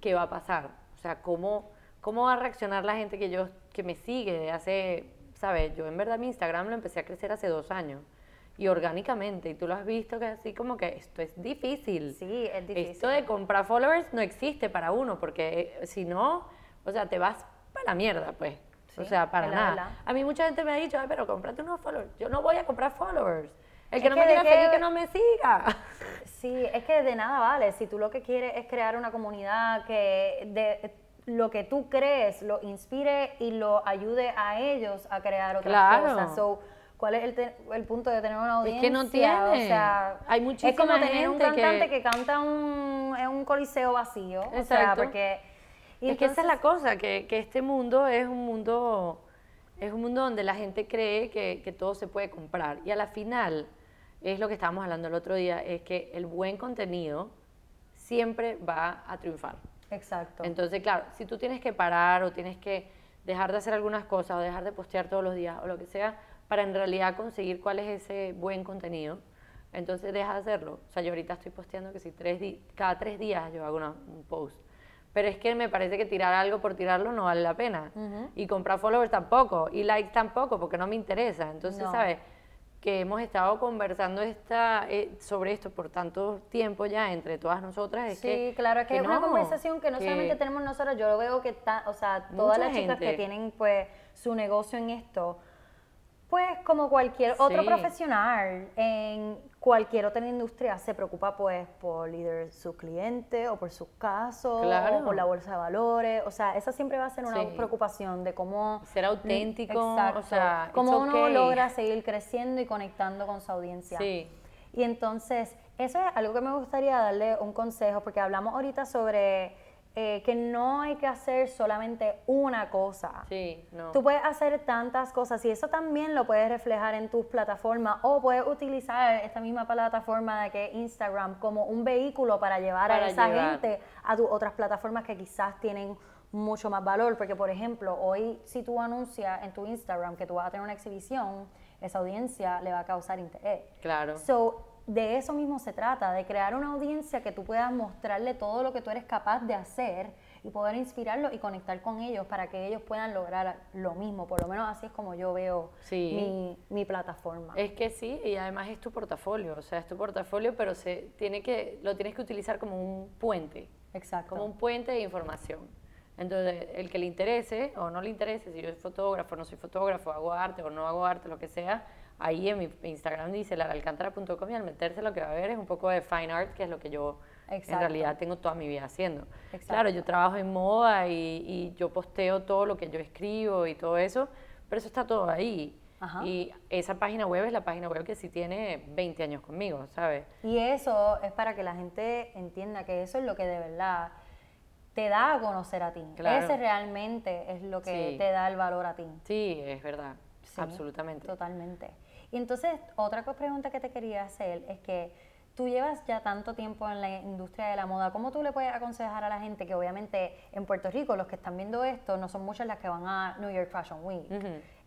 Speaker 2: ¿qué va a pasar? O sea, ¿cómo, ¿cómo va a reaccionar la gente que, yo, que me sigue hace, ¿sabes? Yo en verdad mi Instagram lo empecé a crecer hace dos años y orgánicamente. Y tú lo has visto que así como que esto es difícil.
Speaker 1: Sí, es difícil.
Speaker 2: Esto de comprar followers no existe para uno, porque eh, si no, o sea, te vas para la mierda, pues. o sea, para nada. A mí mucha gente me ha dicho, Ay, pero cómprate unos followers. Yo no voy a comprar followers. El que no me quiera seguir, que no me siga.
Speaker 1: Sí, es que de nada vale. Si tú lo que quieres es crear una comunidad que de, lo que tú crees lo inspire y lo ayude a ellos a crear otras
Speaker 2: Claro.
Speaker 1: cosas. So, ¿Cuál es el, te- el punto de tener una
Speaker 2: Es
Speaker 1: audiencia?
Speaker 2: que no
Speaker 1: O
Speaker 2: tiene.
Speaker 1: sea,
Speaker 2: Hay
Speaker 1: es
Speaker 2: muchísima
Speaker 1: como tener un
Speaker 2: gente que-
Speaker 1: cantante que, canta un, en un coliseo vacío. O sea,
Speaker 2: Exacto.
Speaker 1: porque... y
Speaker 2: es que esa es la cosa, que, que este mundo es un mundo, es un mundo donde la gente cree que, que todo se puede comprar. Y a la final, es lo que estábamos hablando el otro día, es que el buen contenido siempre va a triunfar.
Speaker 1: Exacto.
Speaker 2: Entonces, claro, si tú tienes que parar o tienes que dejar de hacer algunas cosas o dejar de postear todos los días o lo que sea, para en realidad conseguir cuál es ese buen contenido, entonces deja de hacerlo. O sea, yo ahorita estoy posteando que si tres cada tres días yo hago una- un post. Pero es que me parece que tirar algo por tirarlo no vale la pena. Y comprar followers tampoco. Y likes tampoco, porque no me interesa. Entonces,
Speaker 1: No.
Speaker 2: ¿sabes? que hemos estado conversando esta, eh, sobre esto por tanto tiempo ya entre todas nosotras es
Speaker 1: Sí,
Speaker 2: que
Speaker 1: claro, es que, es una
Speaker 2: no,
Speaker 1: conversación que no
Speaker 2: que-
Speaker 1: solamente tenemos nosotros, yo lo veo que está, o sea, todas las chicas que tienen pues su negocio en esto, pues como cualquier otro
Speaker 2: Sí.
Speaker 1: profesional en cualquier otra industria se preocupa pues por líder su cliente o por sus casos
Speaker 2: Claro.
Speaker 1: o por la bolsa de valores, o sea, esa siempre va a ser una
Speaker 2: Sí.
Speaker 1: preocupación de cómo
Speaker 2: Ser auténtico,
Speaker 1: Exacto.
Speaker 2: o sea,
Speaker 1: cómo uno
Speaker 2: okay.
Speaker 1: logra seguir creciendo y conectando con su audiencia.
Speaker 2: Sí.
Speaker 1: Y entonces, eso es algo que me gustaría darle un consejo, porque hablamos ahorita sobre eh, que no hay que hacer solamente una cosa.
Speaker 2: Sí, no.
Speaker 1: Tú puedes hacer tantas cosas y eso también lo puedes reflejar en tus plataformas o puedes utilizar esta misma plataforma de que Instagram como un vehículo para llevar
Speaker 2: Para
Speaker 1: a esa
Speaker 2: llevar.
Speaker 1: gente a tus otras plataformas que quizás tienen mucho más valor, porque por ejemplo, hoy si tú anuncias en tu Instagram que tú vas a tener una exhibición, esa audiencia le va a causar interés.
Speaker 2: Claro.
Speaker 1: So, de eso mismo se trata, de crear una audiencia que tú puedas mostrarle todo lo que tú eres capaz de hacer y poder inspirarlos y conectar con ellos para que ellos puedan lograr lo mismo. Por lo menos así es como yo veo
Speaker 2: Sí.
Speaker 1: mi, mi plataforma.
Speaker 2: Es que sí, y además es tu portafolio, o sea, es tu portafolio, pero se tiene que, lo tienes que utilizar como un puente,
Speaker 1: Exacto.
Speaker 2: como un puente de información. Entonces, el que le interese o no le interese, si yo soy fotógrafo, no soy fotógrafo, hago arte o no hago arte, lo que sea, ahí en mi Instagram dice laralcantara.com y al meterse lo que va a ver es un poco de fine art, que es lo que yo en realidad tengo toda mi vida haciendo.
Speaker 1: Exacto.
Speaker 2: Claro, yo trabajo en moda y, y yo posteo todo lo que yo escribo y todo eso, pero eso está todo ahí.
Speaker 1: Ajá.
Speaker 2: Y esa página web es la página web que sí tiene 20 años conmigo, ¿sabes?
Speaker 1: Y eso es para que la gente entienda que eso es lo que de verdad te da a conocer a ti.
Speaker 2: Claro.
Speaker 1: Ese realmente es lo que
Speaker 2: Sí.
Speaker 1: te da el valor a ti.
Speaker 2: Sí, es verdad,
Speaker 1: Sí,
Speaker 2: absolutamente.
Speaker 1: Totalmente. Y entonces, otra pregunta que te quería hacer es que tú llevas ya tanto tiempo en la industria de la moda, ¿cómo tú le puedes aconsejar a la gente que obviamente en Puerto Rico, los que están viendo esto, no son muchas las que van a New York Fashion Week?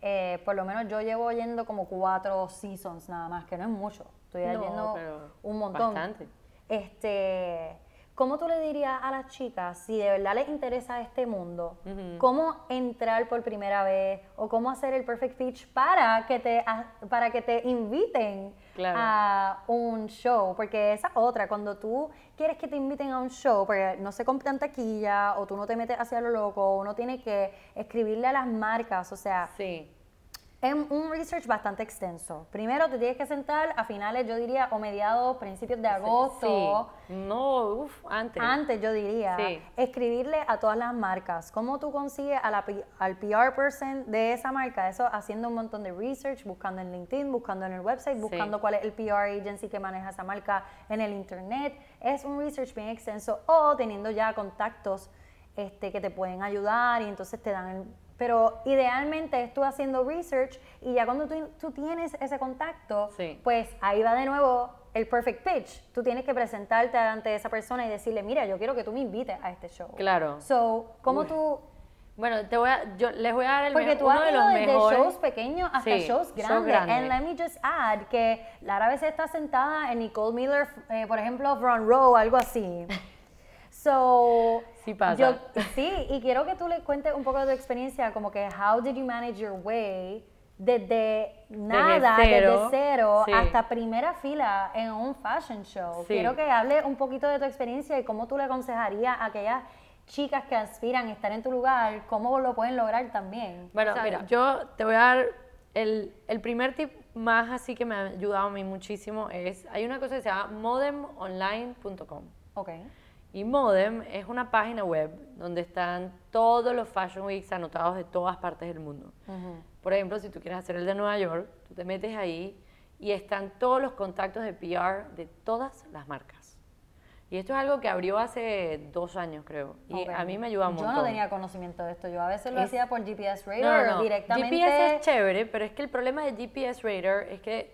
Speaker 1: Eh, por lo menos yo llevo yendo como cuatro seasons nada más, que no es mucho. Estoy
Speaker 2: No,
Speaker 1: yendo un montón.
Speaker 2: bastante.
Speaker 1: Este, ¿Cómo tú le dirías a las chicas, si de verdad les interesa este mundo, cómo entrar por primera vez o cómo hacer el perfect pitch para que te, para que te inviten
Speaker 2: Claro.
Speaker 1: a un show? Porque esa es otra, cuando tú quieres que te inviten a un show, porque no se compran taquilla o tú no te metes hacia lo loco, uno tiene que escribirle a las marcas, o sea,
Speaker 2: Sí,
Speaker 1: es un research bastante extenso. Primero te tienes que sentar a finales, yo diría, o mediados, principios de agosto.
Speaker 2: sí. No, uff, antes.
Speaker 1: Antes, yo diría,
Speaker 2: Sí.
Speaker 1: escribirle a todas las marcas. ¿Cómo tú consigues a la al PR person de esa marca? Eso haciendo un montón de research, buscando en LinkedIn, buscando en el website,
Speaker 2: Sí.
Speaker 1: buscando cuál es el PR agency que maneja esa marca en el internet. Es un research bien extenso o teniendo ya contactos este, que te pueden ayudar y entonces te dan el... Pero idealmente es tú haciendo research y ya cuando tú, tú tienes ese contacto,
Speaker 2: Sí.
Speaker 1: pues ahí va de nuevo el perfect pitch. Tú tienes que presentarte ante esa persona y decirle, mira, yo quiero que tú me invites a este show.
Speaker 2: Claro.
Speaker 1: So, ¿cómo tú...?
Speaker 2: Bueno, te voy a, yo les voy a dar el
Speaker 1: Porque
Speaker 2: me-
Speaker 1: tú
Speaker 2: uno
Speaker 1: has
Speaker 2: de los
Speaker 1: desde
Speaker 2: mejores.
Speaker 1: shows pequeños hasta
Speaker 2: Sí,
Speaker 1: shows grandes.
Speaker 2: grandes.
Speaker 1: And let me just add que Lara a veces está sentada en Nicole Miller, eh, por ejemplo, front row, algo así. So,
Speaker 2: Sí pasa.
Speaker 1: yo- sí, y quiero que tú le cuentes un poco de tu experiencia, como que how did you manage your way desde nada,
Speaker 2: cero,
Speaker 1: desde cero,
Speaker 2: sí.
Speaker 1: hasta primera fila en un fashion show.
Speaker 2: Sí.
Speaker 1: Quiero que hable un poquito de tu experiencia y cómo tú le aconsejarías a aquellas chicas que aspiran a estar en tu lugar, cómo lo pueden lograr también.
Speaker 2: Bueno,
Speaker 1: O sea,
Speaker 2: mira, yo te voy a dar el, el primer tip más así que me ha ayudado a mí muchísimo es, hay una cosa que se llama modemonline.com.
Speaker 1: Ok.
Speaker 2: Y Modem es una página web donde están todos los Fashion Weeks anotados de todas partes del mundo. Por ejemplo, si tú quieres hacer el de Nueva York, tú te metes ahí y están todos los contactos de PR de todas las marcas. Y esto es algo que abrió hace dos años, creo. Y a mí me ayuda un
Speaker 1: Yo
Speaker 2: montón.
Speaker 1: no tenía conocimiento de esto. Yo a veces lo
Speaker 2: Es-
Speaker 1: hacía por GPS
Speaker 2: No,
Speaker 1: Radar
Speaker 2: no, no.
Speaker 1: directamente.
Speaker 2: GPS es chévere, pero es que el problema de GPS Radar es que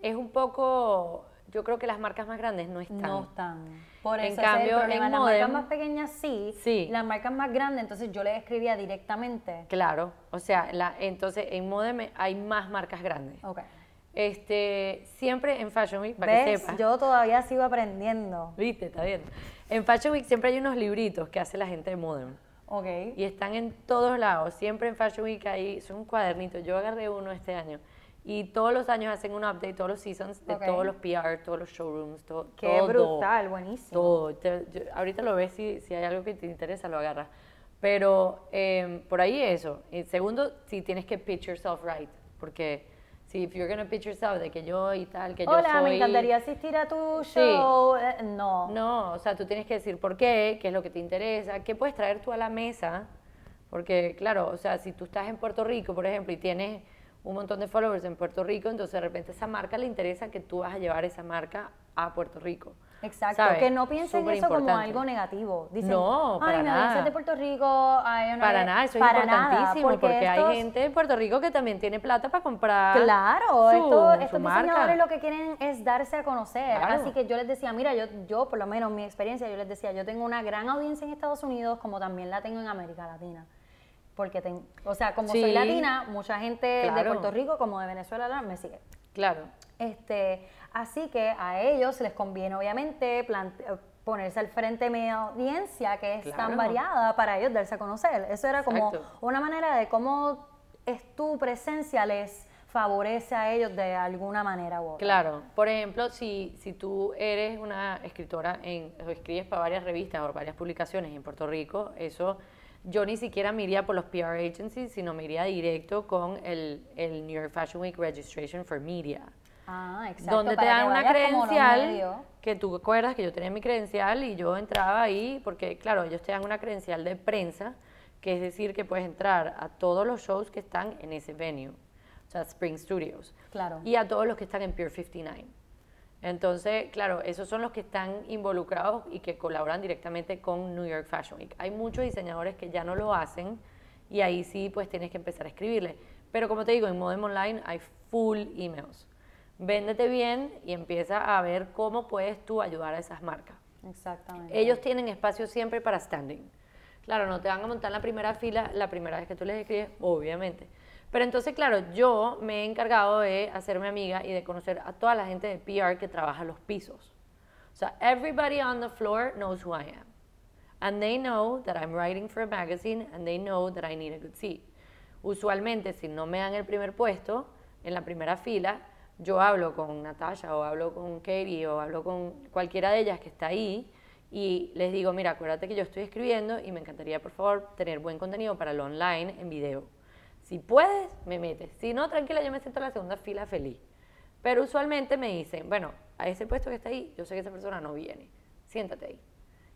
Speaker 2: es un poco... Yo creo que las marcas más grandes no están.
Speaker 1: No están. Por
Speaker 2: En
Speaker 1: eso ese
Speaker 2: cambio,
Speaker 1: es el
Speaker 2: en
Speaker 1: las
Speaker 2: Modem-
Speaker 1: marcas más pequeñas sí,
Speaker 2: Sí.
Speaker 1: Las marcas más grandes, entonces yo les escribía directamente.
Speaker 2: Claro, o sea, la, entonces en Modem hay más marcas grandes.
Speaker 1: Ok.
Speaker 2: Este, siempre en Fashion Week, para que
Speaker 1: ¿Ves?
Speaker 2: sepas.
Speaker 1: Yo todavía sigo aprendiendo.
Speaker 2: Viste, está bien. En Fashion Week siempre hay unos libritos que hace la gente de Modern.
Speaker 1: Ok.
Speaker 2: Y están en todos lados. Siempre en Fashion Week hay, son cuadernitos. Yo agarré uno este año. Y todos los años hacen un update, todos los seasons, de
Speaker 1: Ok.
Speaker 2: todos los PR, todos los showrooms, to-
Speaker 1: Qué
Speaker 2: todo.
Speaker 1: brutal, buenísimo.
Speaker 2: Todo. Te- yo- ahorita lo ves, si, si hay algo que te interesa, lo agarras. Pero em, por ahí eso. Y segundo, si tienes que pitch yourself right. Porque si if you're gonna pitch yourself de que yo y tal, que yo
Speaker 1: Hola,
Speaker 2: soy...
Speaker 1: me encantaría asistir a tu
Speaker 2: Sí.
Speaker 1: show. Eh, no.
Speaker 2: No, o sea, tú tienes que decir por qué, qué es lo que te interesa, qué puedes traer tú a la mesa. Porque, claro, o sea, si tú estás en Puerto Rico, por ejemplo, y tienes un montón de followers en Puerto Rico, entonces de repente a esa marca le interesa que tú vas a llevar esa marca a Puerto Rico.
Speaker 1: Exacto,
Speaker 2: ¿sabes?
Speaker 1: que no piensen
Speaker 2: Súper
Speaker 1: eso como algo negativo. Dicen,
Speaker 2: No, para
Speaker 1: Ay,
Speaker 2: nada.
Speaker 1: de Puerto Rico. ay, no
Speaker 2: Para
Speaker 1: es-".
Speaker 2: nada, eso es
Speaker 1: nada,
Speaker 2: importantísimo, porque,
Speaker 1: estos-
Speaker 2: hay gente en Puerto Rico que también tiene plata para comprar
Speaker 1: Claro,
Speaker 2: su,
Speaker 1: estos,
Speaker 2: su
Speaker 1: estos
Speaker 2: marca.
Speaker 1: diseñadores lo que quieren es darse a conocer.
Speaker 2: Claro.
Speaker 1: Así que yo les decía, mira, yo, yo por lo menos mi experiencia, yo les decía, yo tengo una gran audiencia en Estados Unidos como también la tengo en América Latina. Porque, ten- o sea, como
Speaker 2: Sí.
Speaker 1: soy latina, mucha gente de. Puerto Rico como de Venezuela la- me sigue.
Speaker 2: Claro.
Speaker 1: Este, así que a ellos les conviene obviamente ponerse al frente de mi audiencia que es tan
Speaker 2: Claro.
Speaker 1: variada para ellos darse a conocer. Eso era como
Speaker 2: Exacto.
Speaker 1: una manera de cómo es tu presencia les favorece a ellos de alguna manera u otra.
Speaker 2: Claro, por ejemplo, si, si tú eres una escritora en, o escribes para varias revistas o varias publicaciones en Puerto Rico, eso yo ni siquiera me iría por los PR agencies, sino me iría directo con el, el New York Fashion Week Registration for Media,
Speaker 1: Ah, exacto.
Speaker 2: donde te dan una credencial, que tú acuerdas que yo tenía mi credencial y yo entraba ahí, porque claro, ellos te dan una credencial de prensa, que es decir que puedes entrar a todos los shows que están en ese venue, o sea, Spring Studios
Speaker 1: Claro.
Speaker 2: y a todos los que están en Pier 59. Entonces, claro, esos son los que están involucrados y que colaboran directamente con New York Fashion Week. Hay muchos diseñadores que ya no lo hacen y ahí sí pues tienes que empezar a escribirle. Pero como te digo, en Modem Online hay full emails. Véndete bien y empieza a ver cómo puedes tú ayudar a esas marcas.
Speaker 1: Exactamente.
Speaker 2: Ellos tienen espacio siempre para standing. Claro, no te van a montar en la primera fila la primera vez que tú les escribes, obviamente. Pero entonces, claro, yo me he encargado de hacerme amiga y de conocer a toda la gente de PR que trabaja los pisos. O sea, everybody on the floor knows who I am. And they know that I'm writing for a magazine and they know that I need a good seat. Usualmente, si no me dan el primer puesto, en la primera fila, yo hablo con Natasha o hablo con Katie o hablo con cualquiera de ellas que está ahí y les digo, mira, acuérdate que yo estoy escribiendo y me encantaría, por favor, tener buen contenido para lo online en video. Si puedes, me metes. Si no, tranquila, yo me siento en la segunda fila feliz. Pero usualmente me dicen, bueno, a ese puesto que está ahí, yo sé que esa persona no viene. Siéntate ahí.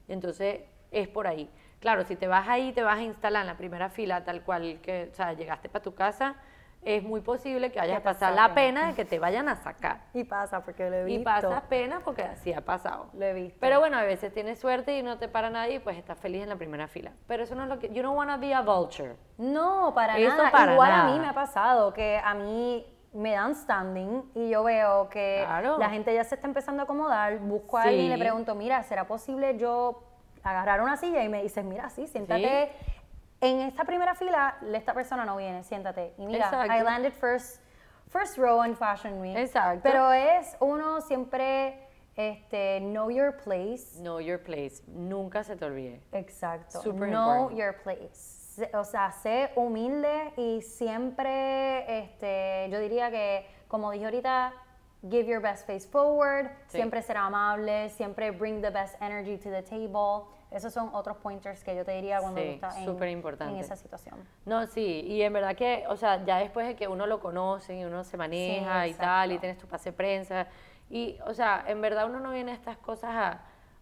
Speaker 2: Y entonces es por ahí. Claro, si te vas ahí, te vas a instalar en la primera fila, tal cual que, o sea, llegaste para tu casa, es muy posible que vayas a pasar la pena de que te vayan a sacar.
Speaker 1: Y pasa, porque lo he
Speaker 2: Y
Speaker 1: visto.
Speaker 2: pasas pena porque así ha pasado.
Speaker 1: Lo he visto.
Speaker 2: Pero bueno, a veces tienes suerte y no te para nadie y pues estás feliz en la primera fila. Pero eso no es lo que... You don't want to be a vulture.
Speaker 1: No, para
Speaker 2: Eso
Speaker 1: nada.
Speaker 2: para
Speaker 1: Igual a mí me ha pasado que a mí me dan standing y yo veo que
Speaker 2: Claro.
Speaker 1: la gente ya se está empezando a acomodar. Busco a
Speaker 2: Sí.
Speaker 1: alguien y le pregunto, mira, ¿será posible yo agarrar una silla? Y me dices, mira, sí, siéntate. En esta primera fila, esta persona no viene, siéntate. Y mira,
Speaker 2: Exacto.
Speaker 1: I landed first, first row in Fashion Week.
Speaker 2: Exacto.
Speaker 1: Pero es uno siempre, este, know your place.
Speaker 2: Know your place. Nunca se te olvide.
Speaker 1: Exacto.
Speaker 2: Super
Speaker 1: know
Speaker 2: important.
Speaker 1: your place. O sea, sé humilde y siempre, este, yo diría que, como dije ahorita, give your best face forward,
Speaker 2: Sí.
Speaker 1: siempre ser amable, siempre bring the best energy to the table. Esos son otros pointers que yo te diría cuando
Speaker 2: Sí,
Speaker 1: estás en, en esa situación.
Speaker 2: No, sí, y en verdad que, o sea, ya después de que uno lo conoce y uno se maneja y tal, y tienes tu pase de prensa, y, o sea, en verdad uno no viene a estas cosas a,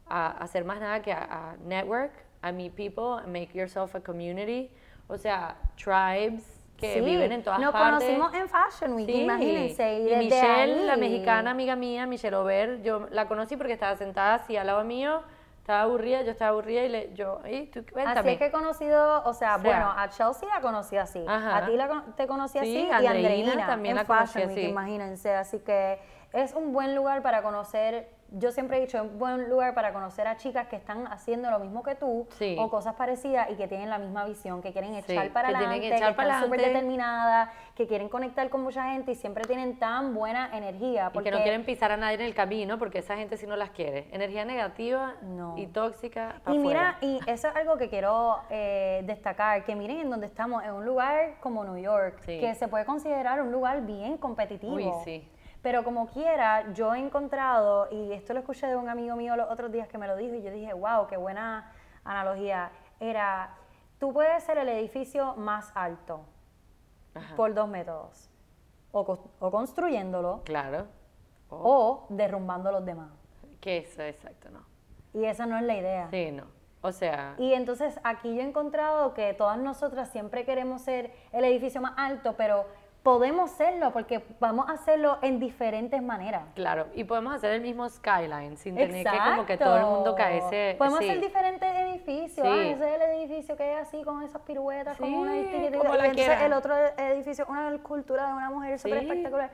Speaker 2: a, hacer más nada que a, a network, a meet people, make yourself a community. O sea, tribes que
Speaker 1: Sí,
Speaker 2: viven en todas
Speaker 1: nos
Speaker 2: partes.
Speaker 1: conocimos en Fashion Week,
Speaker 2: Sí,
Speaker 1: imagínense. Y,
Speaker 2: Y, Michelle, la
Speaker 1: ahí-
Speaker 2: mexicana amiga mía, Michelle Over, yo la conocí porque estaba sentada así al lado mío, estaba aburrida, yo estaba aburrida y le, yo, "Ey, tú cuéntame.
Speaker 1: Así es que he conocido, o sea,
Speaker 2: O sea,
Speaker 1: bueno, a Chelsea la conocí así,
Speaker 2: Ajá.
Speaker 1: a ti la te conocí
Speaker 2: Sí,
Speaker 1: así y a
Speaker 2: Andreina también
Speaker 1: en
Speaker 2: la conocí
Speaker 1: Fashion
Speaker 2: así.
Speaker 1: imagínense. Así que es un buen lugar para conocer, yo siempre he dicho, es un buen lugar para conocer a chicas que están haciendo lo mismo que tú
Speaker 2: Sí.
Speaker 1: o cosas parecidas y que tienen la misma visión, que quieren
Speaker 2: Sí,
Speaker 1: echar para
Speaker 2: que
Speaker 1: adelante,
Speaker 2: que
Speaker 1: que,
Speaker 2: echar para
Speaker 1: están súper determinadas, que quieren conectar con mucha gente y siempre tienen tan buena energía.
Speaker 2: Y
Speaker 1: Porque
Speaker 2: que no quieren pisar a nadie en el camino porque esa gente sí no las quiere. Energía negativa
Speaker 1: No.
Speaker 2: y tóxica.
Speaker 1: Y mira, y eso es algo que quiero eh, destacar, que miren en donde estamos, en un lugar como New York,
Speaker 2: Sí.
Speaker 1: que se puede considerar un lugar bien competitivo.
Speaker 2: Uy, sí.
Speaker 1: Pero como quiera, yo he encontrado, y esto lo escuché de un amigo mío los otros días que me lo dijo, y yo dije, wow, qué buena analogía, era, tú puedes ser el edificio más alto
Speaker 2: Ajá.
Speaker 1: por dos métodos, o, construyéndolo,
Speaker 2: Claro. Oh,
Speaker 1: o derrumbando los demás.
Speaker 2: que eso, exacto, no.
Speaker 1: Y esa no es la idea.
Speaker 2: Sí, no. O sea,
Speaker 1: Y entonces aquí yo he encontrado que todas nosotras siempre queremos ser el edificio más alto, pero podemos serlo porque vamos a hacerlo en diferentes maneras.
Speaker 2: claro. Y podemos hacer el mismo skyline sin tener que como que todo el mundo caerse.
Speaker 1: Podemos
Speaker 2: sí.
Speaker 1: hacer diferentes edificios.
Speaker 2: Sí.
Speaker 1: Ah, ese es el edificio que es así con esas piruetas,
Speaker 2: Sí,
Speaker 1: como una
Speaker 2: como la
Speaker 1: entonces el otro edificio, una escultura de una mujer súper espectacular.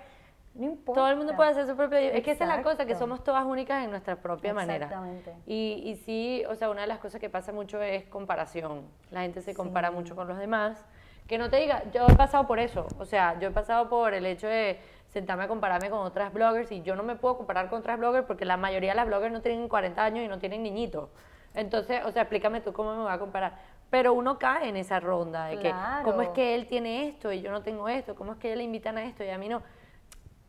Speaker 1: No importa.
Speaker 2: Todo el mundo puede hacer su propio... Es que esa es la cosa, que somos todas únicas en nuestra propia manera.
Speaker 1: Exactamente.
Speaker 2: Y, y sí, o sea, una de las cosas que pasa mucho es comparación. La gente se compara mucho con los demás. Que no te diga, yo he pasado por eso. O sea, yo he pasado por el hecho de sentarme a compararme con otras bloggers y yo no me puedo comparar con otras bloggers porque la mayoría de las bloggers no tienen 40 años y no tienen niñitos. Entonces, o sea, explícame tú cómo me voy a comparar. Pero uno cae en esa ronda de que, ¿cómo es que él tiene esto y yo no tengo esto? ¿Cómo es que él le invitan a esto y a mí no?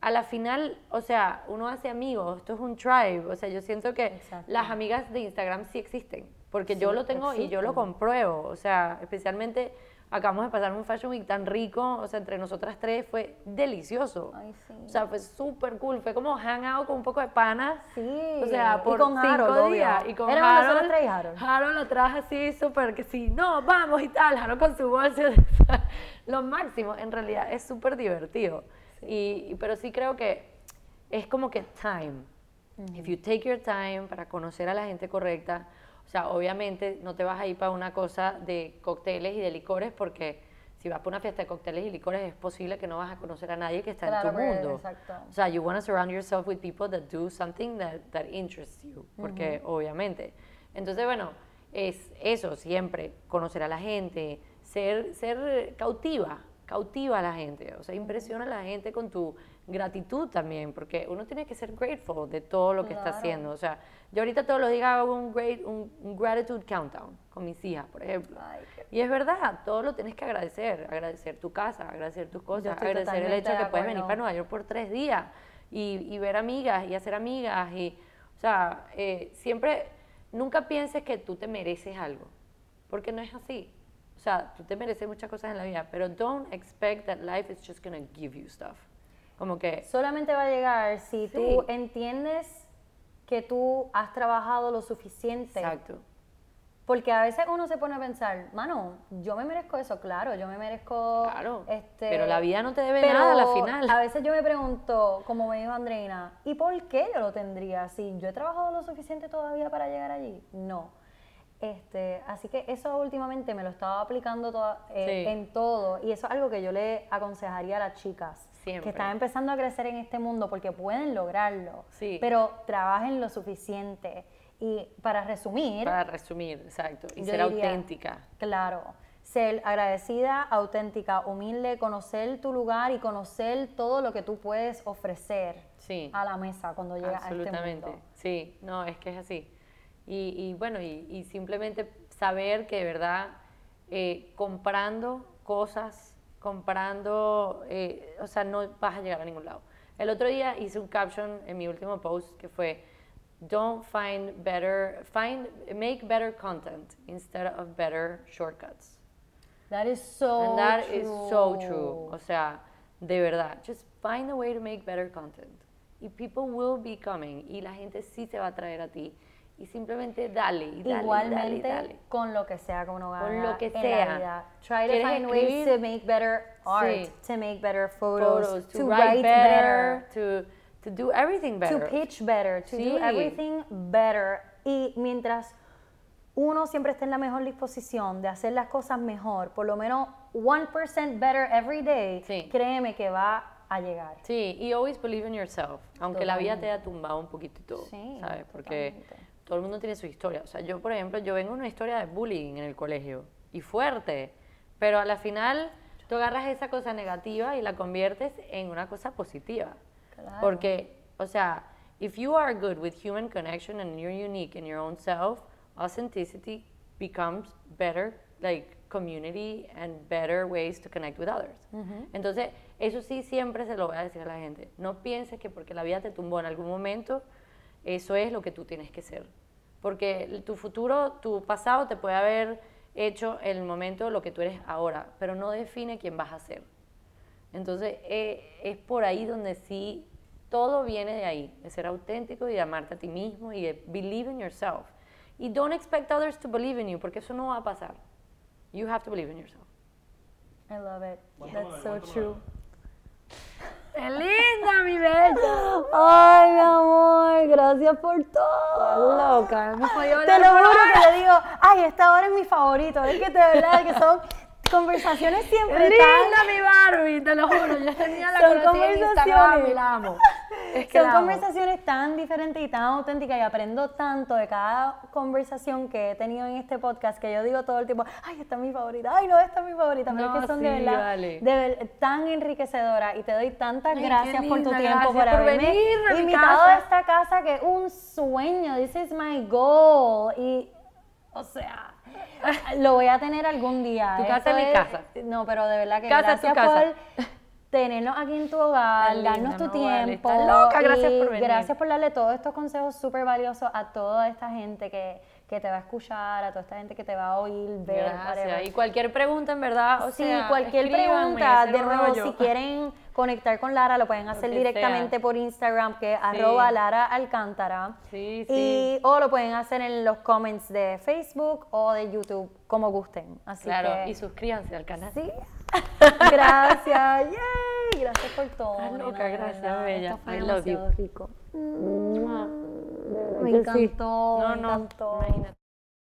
Speaker 2: a la final, o sea, uno hace amigos, esto es un tribe, o sea, yo siento que
Speaker 1: Exacto.
Speaker 2: las amigas de Instagram sí existen, porque yo lo tengo y yo lo compruebo, o sea, especialmente acabamos de pasar un Fashion Week tan rico, o sea, entre nosotras tres fue delicioso.
Speaker 1: Ay, sí.
Speaker 2: O sea, fue súper cool, fue como hangout con un poco de panas.
Speaker 1: Sí,
Speaker 2: O sea,
Speaker 1: y
Speaker 2: por
Speaker 1: con
Speaker 2: cinco
Speaker 1: Harold, obvio.
Speaker 2: días. Y con
Speaker 1: Éramos
Speaker 2: Harold.
Speaker 1: nosotras tres y Harold.
Speaker 2: Harold atrás así, súper que sí, no, vamos y tal. Harold con su bolsa. Lo máximo, en realidad, es súper divertido. Y, y- pero sí creo que es como que time. If you take your time para conocer a la gente correcta, o sea, obviamente no te vas a ir para una cosa de cócteles y de licores porque si vas para una fiesta de cócteles y licores es posible que no vas a conocer a nadie que está
Speaker 1: Claro,
Speaker 2: en tu mundo.
Speaker 1: exacto.
Speaker 2: O sea, you want to surround yourself with people that do something that, that interests you, porque obviamente. Entonces, bueno, es eso siempre, conocer a la gente, ser, ser cautiva, cautiva a la gente, o sea, impresiona a la gente con tu gratitud también, porque uno tiene que ser grateful de todo lo que está haciendo. O sea, yo ahorita todos los días hago un, great, un, un gratitude countdown con mis hijas, por ejemplo.
Speaker 1: Ay,
Speaker 2: Y es verdad, todo lo tienes que agradecer, agradecer tu casa, agradecer tus cosas, agradecer el hecho de que puedes venir para Nueva York por tres días y, y ver amigas y hacer amigas y, o sea, eh, siempre, nunca pienses que tú te mereces algo, porque no es así. O sea, tú te mereces muchas cosas en la vida, pero don't expect that life is just gonna give you stuff. Como que,
Speaker 1: Solamente va a llegar si
Speaker 2: Sí.
Speaker 1: tú entiendes que tú has trabajado lo suficiente.
Speaker 2: exacto.
Speaker 1: Porque a veces uno se pone a pensar, mano, yo me merezco eso, claro, yo me merezco.
Speaker 2: Claro,
Speaker 1: este,
Speaker 2: pero la vida no te debe nada a la final.
Speaker 1: A veces yo me pregunto, como me dijo Andreina, ¿y por qué yo lo tendría? Si yo he trabajado lo suficiente todavía para llegar allí. No. Este, así que eso últimamente me lo estaba aplicando toda- eh,
Speaker 2: Sí.
Speaker 1: en todo y eso es algo que yo le aconsejaría a las chicas
Speaker 2: Siempre.
Speaker 1: que están empezando a crecer en este mundo porque pueden lograrlo,
Speaker 2: Sí.
Speaker 1: pero trabajen lo suficiente. Y para resumir,
Speaker 2: Para resumir, exacto, y ser
Speaker 1: diría,
Speaker 2: auténtica.
Speaker 1: Claro. Ser agradecida, auténtica, humilde, conocer tu lugar y conocer todo lo que tú puedes ofrecer
Speaker 2: Sí.
Speaker 1: a la mesa cuando llegas a este
Speaker 2: Absolutamente,
Speaker 1: mundo.
Speaker 2: sí, no, es que es así. Y, y bueno, y, y simplemente saber que de verdad eh, comprando cosas, comprando, eh, o sea, no vas a llegar a ningún lado. El otro día hice un caption en mi último post que fue, don't find better, find, make better content instead of better shortcuts.
Speaker 1: That is so
Speaker 2: And that
Speaker 1: true.
Speaker 2: is so true. O sea, de verdad, just find a way to make better content. Y people will be coming. Y la gente sí se va a traer a ti. Y simplemente dale y dale,
Speaker 1: Igualmente
Speaker 2: dale, dale.
Speaker 1: con lo que sea que uno haga
Speaker 2: Con lo que
Speaker 1: en la
Speaker 2: sea.
Speaker 1: vida. Try to
Speaker 2: ¿Quieres
Speaker 1: find ways to make better art,
Speaker 2: Sí.
Speaker 1: to make better photos,
Speaker 2: Photos,
Speaker 1: to, write, better,
Speaker 2: to, to do everything better.
Speaker 1: to pitch better, to do
Speaker 2: Sí.
Speaker 1: everything better. Y mientras uno siempre esté en la mejor disposición de hacer las cosas mejor, por lo menos 1% better every day,
Speaker 2: Sí.
Speaker 1: créeme que va a llegar.
Speaker 2: Sí, y always believe in yourself, aunque la vida te haya tumbado un poquito y todo,
Speaker 1: Sí,
Speaker 2: ¿sabes? Porque
Speaker 1: totalmente.
Speaker 2: Todo el mundo tiene su historia. O sea, yo, por ejemplo, yo vengo de una historia de bullying en el colegio, y fuerte, pero a la final tú agarras esa cosa negativa y la conviertes en una cosa positiva.
Speaker 1: Claro.
Speaker 2: Porque, o sea, if you are good with human connection and you're unique in your own self, authenticity becomes better, like community and better ways to connect with others. Entonces, eso sí siempre se lo voy a decir a la gente. No pienses que porque la vida te tumbó en algún momento, eso es lo que tú tienes que ser. Porque tu futuro, tu pasado te puede haber hecho en el momento lo que tú eres ahora, pero no define quién vas a ser. Entonces, eh, es por ahí donde sí todo viene de ahí, de ser auténtico y de amarte a ti mismo y de believe in yourself. Y don't expect others to believe in you, porque eso no va a pasar. You have to believe in yourself.
Speaker 1: I love it. That's so true.
Speaker 2: ¡Qué linda, mi bella!
Speaker 1: Ay, mi amor, gracias por todo.
Speaker 2: Loca, hemos podido
Speaker 1: Te lo juro que le digo, ay, esta hora es mi favorito. Es que de verdad que son conversaciones
Speaker 2: ¡Qué
Speaker 1: siempre
Speaker 2: linda,
Speaker 1: tan...
Speaker 2: mi Barbie! Te lo juro, yo tenía la
Speaker 1: Son
Speaker 2: conocí en Instagram
Speaker 1: conversaciones.
Speaker 2: y la amo. Es que
Speaker 1: Son conversaciones tan diferentes y tan auténticas y aprendo tanto de cada conversación que he tenido en este podcast que yo digo todo el tiempo, ay, esta es mi favorita, ay, no, esta es mi favorita, pero
Speaker 2: No,
Speaker 1: es que son de verdad
Speaker 2: vale.
Speaker 1: de ver- tan enriquecedoras y te doy tantas
Speaker 2: Ay,
Speaker 1: gracias por tu tiempo,
Speaker 2: gracias
Speaker 1: por haberme
Speaker 2: venir
Speaker 1: invitado
Speaker 2: casa.
Speaker 1: a esta casa que es un sueño, this is my goal y, o sea... Lo voy a tener algún día.
Speaker 2: Tu casa es mi casa.
Speaker 1: No, pero de verdad que
Speaker 2: Casa es tu
Speaker 1: gracias
Speaker 2: casa.
Speaker 1: por tenernos aquí en tu hogar,
Speaker 2: linda,
Speaker 1: darnos tu
Speaker 2: no,
Speaker 1: tiempo.
Speaker 2: loca, gracias por venir.
Speaker 1: Gracias por darle todos estos consejos súper valiosos a toda esta gente que, que te va a escuchar, a toda esta gente que te va a oír, ver,
Speaker 2: Gracias. Y cualquier pregunta, en verdad, o
Speaker 1: sí,
Speaker 2: sea,
Speaker 1: cualquier pregunta, de nuevo,
Speaker 2: rollo.
Speaker 1: si quieren conectar con Lara, lo pueden hacer directamente
Speaker 2: sea.
Speaker 1: por Instagram, que es arroba Lara Alcántara.
Speaker 2: Sí,
Speaker 1: Y, o lo pueden hacer en los comments de Facebook o de YouTube, como gusten. Así
Speaker 2: Claro,
Speaker 1: que,
Speaker 2: y suscríbanse al canal.
Speaker 1: Sí. Gracias. Yay. Gracias por todo.
Speaker 2: Estás loca, gracias,
Speaker 1: verdad.
Speaker 2: bella.
Speaker 1: Esto fue
Speaker 2: I love you.
Speaker 1: demasiado rico. Me
Speaker 2: Sí.
Speaker 1: encantó,
Speaker 2: No,
Speaker 1: me encantó.
Speaker 2: imagínate.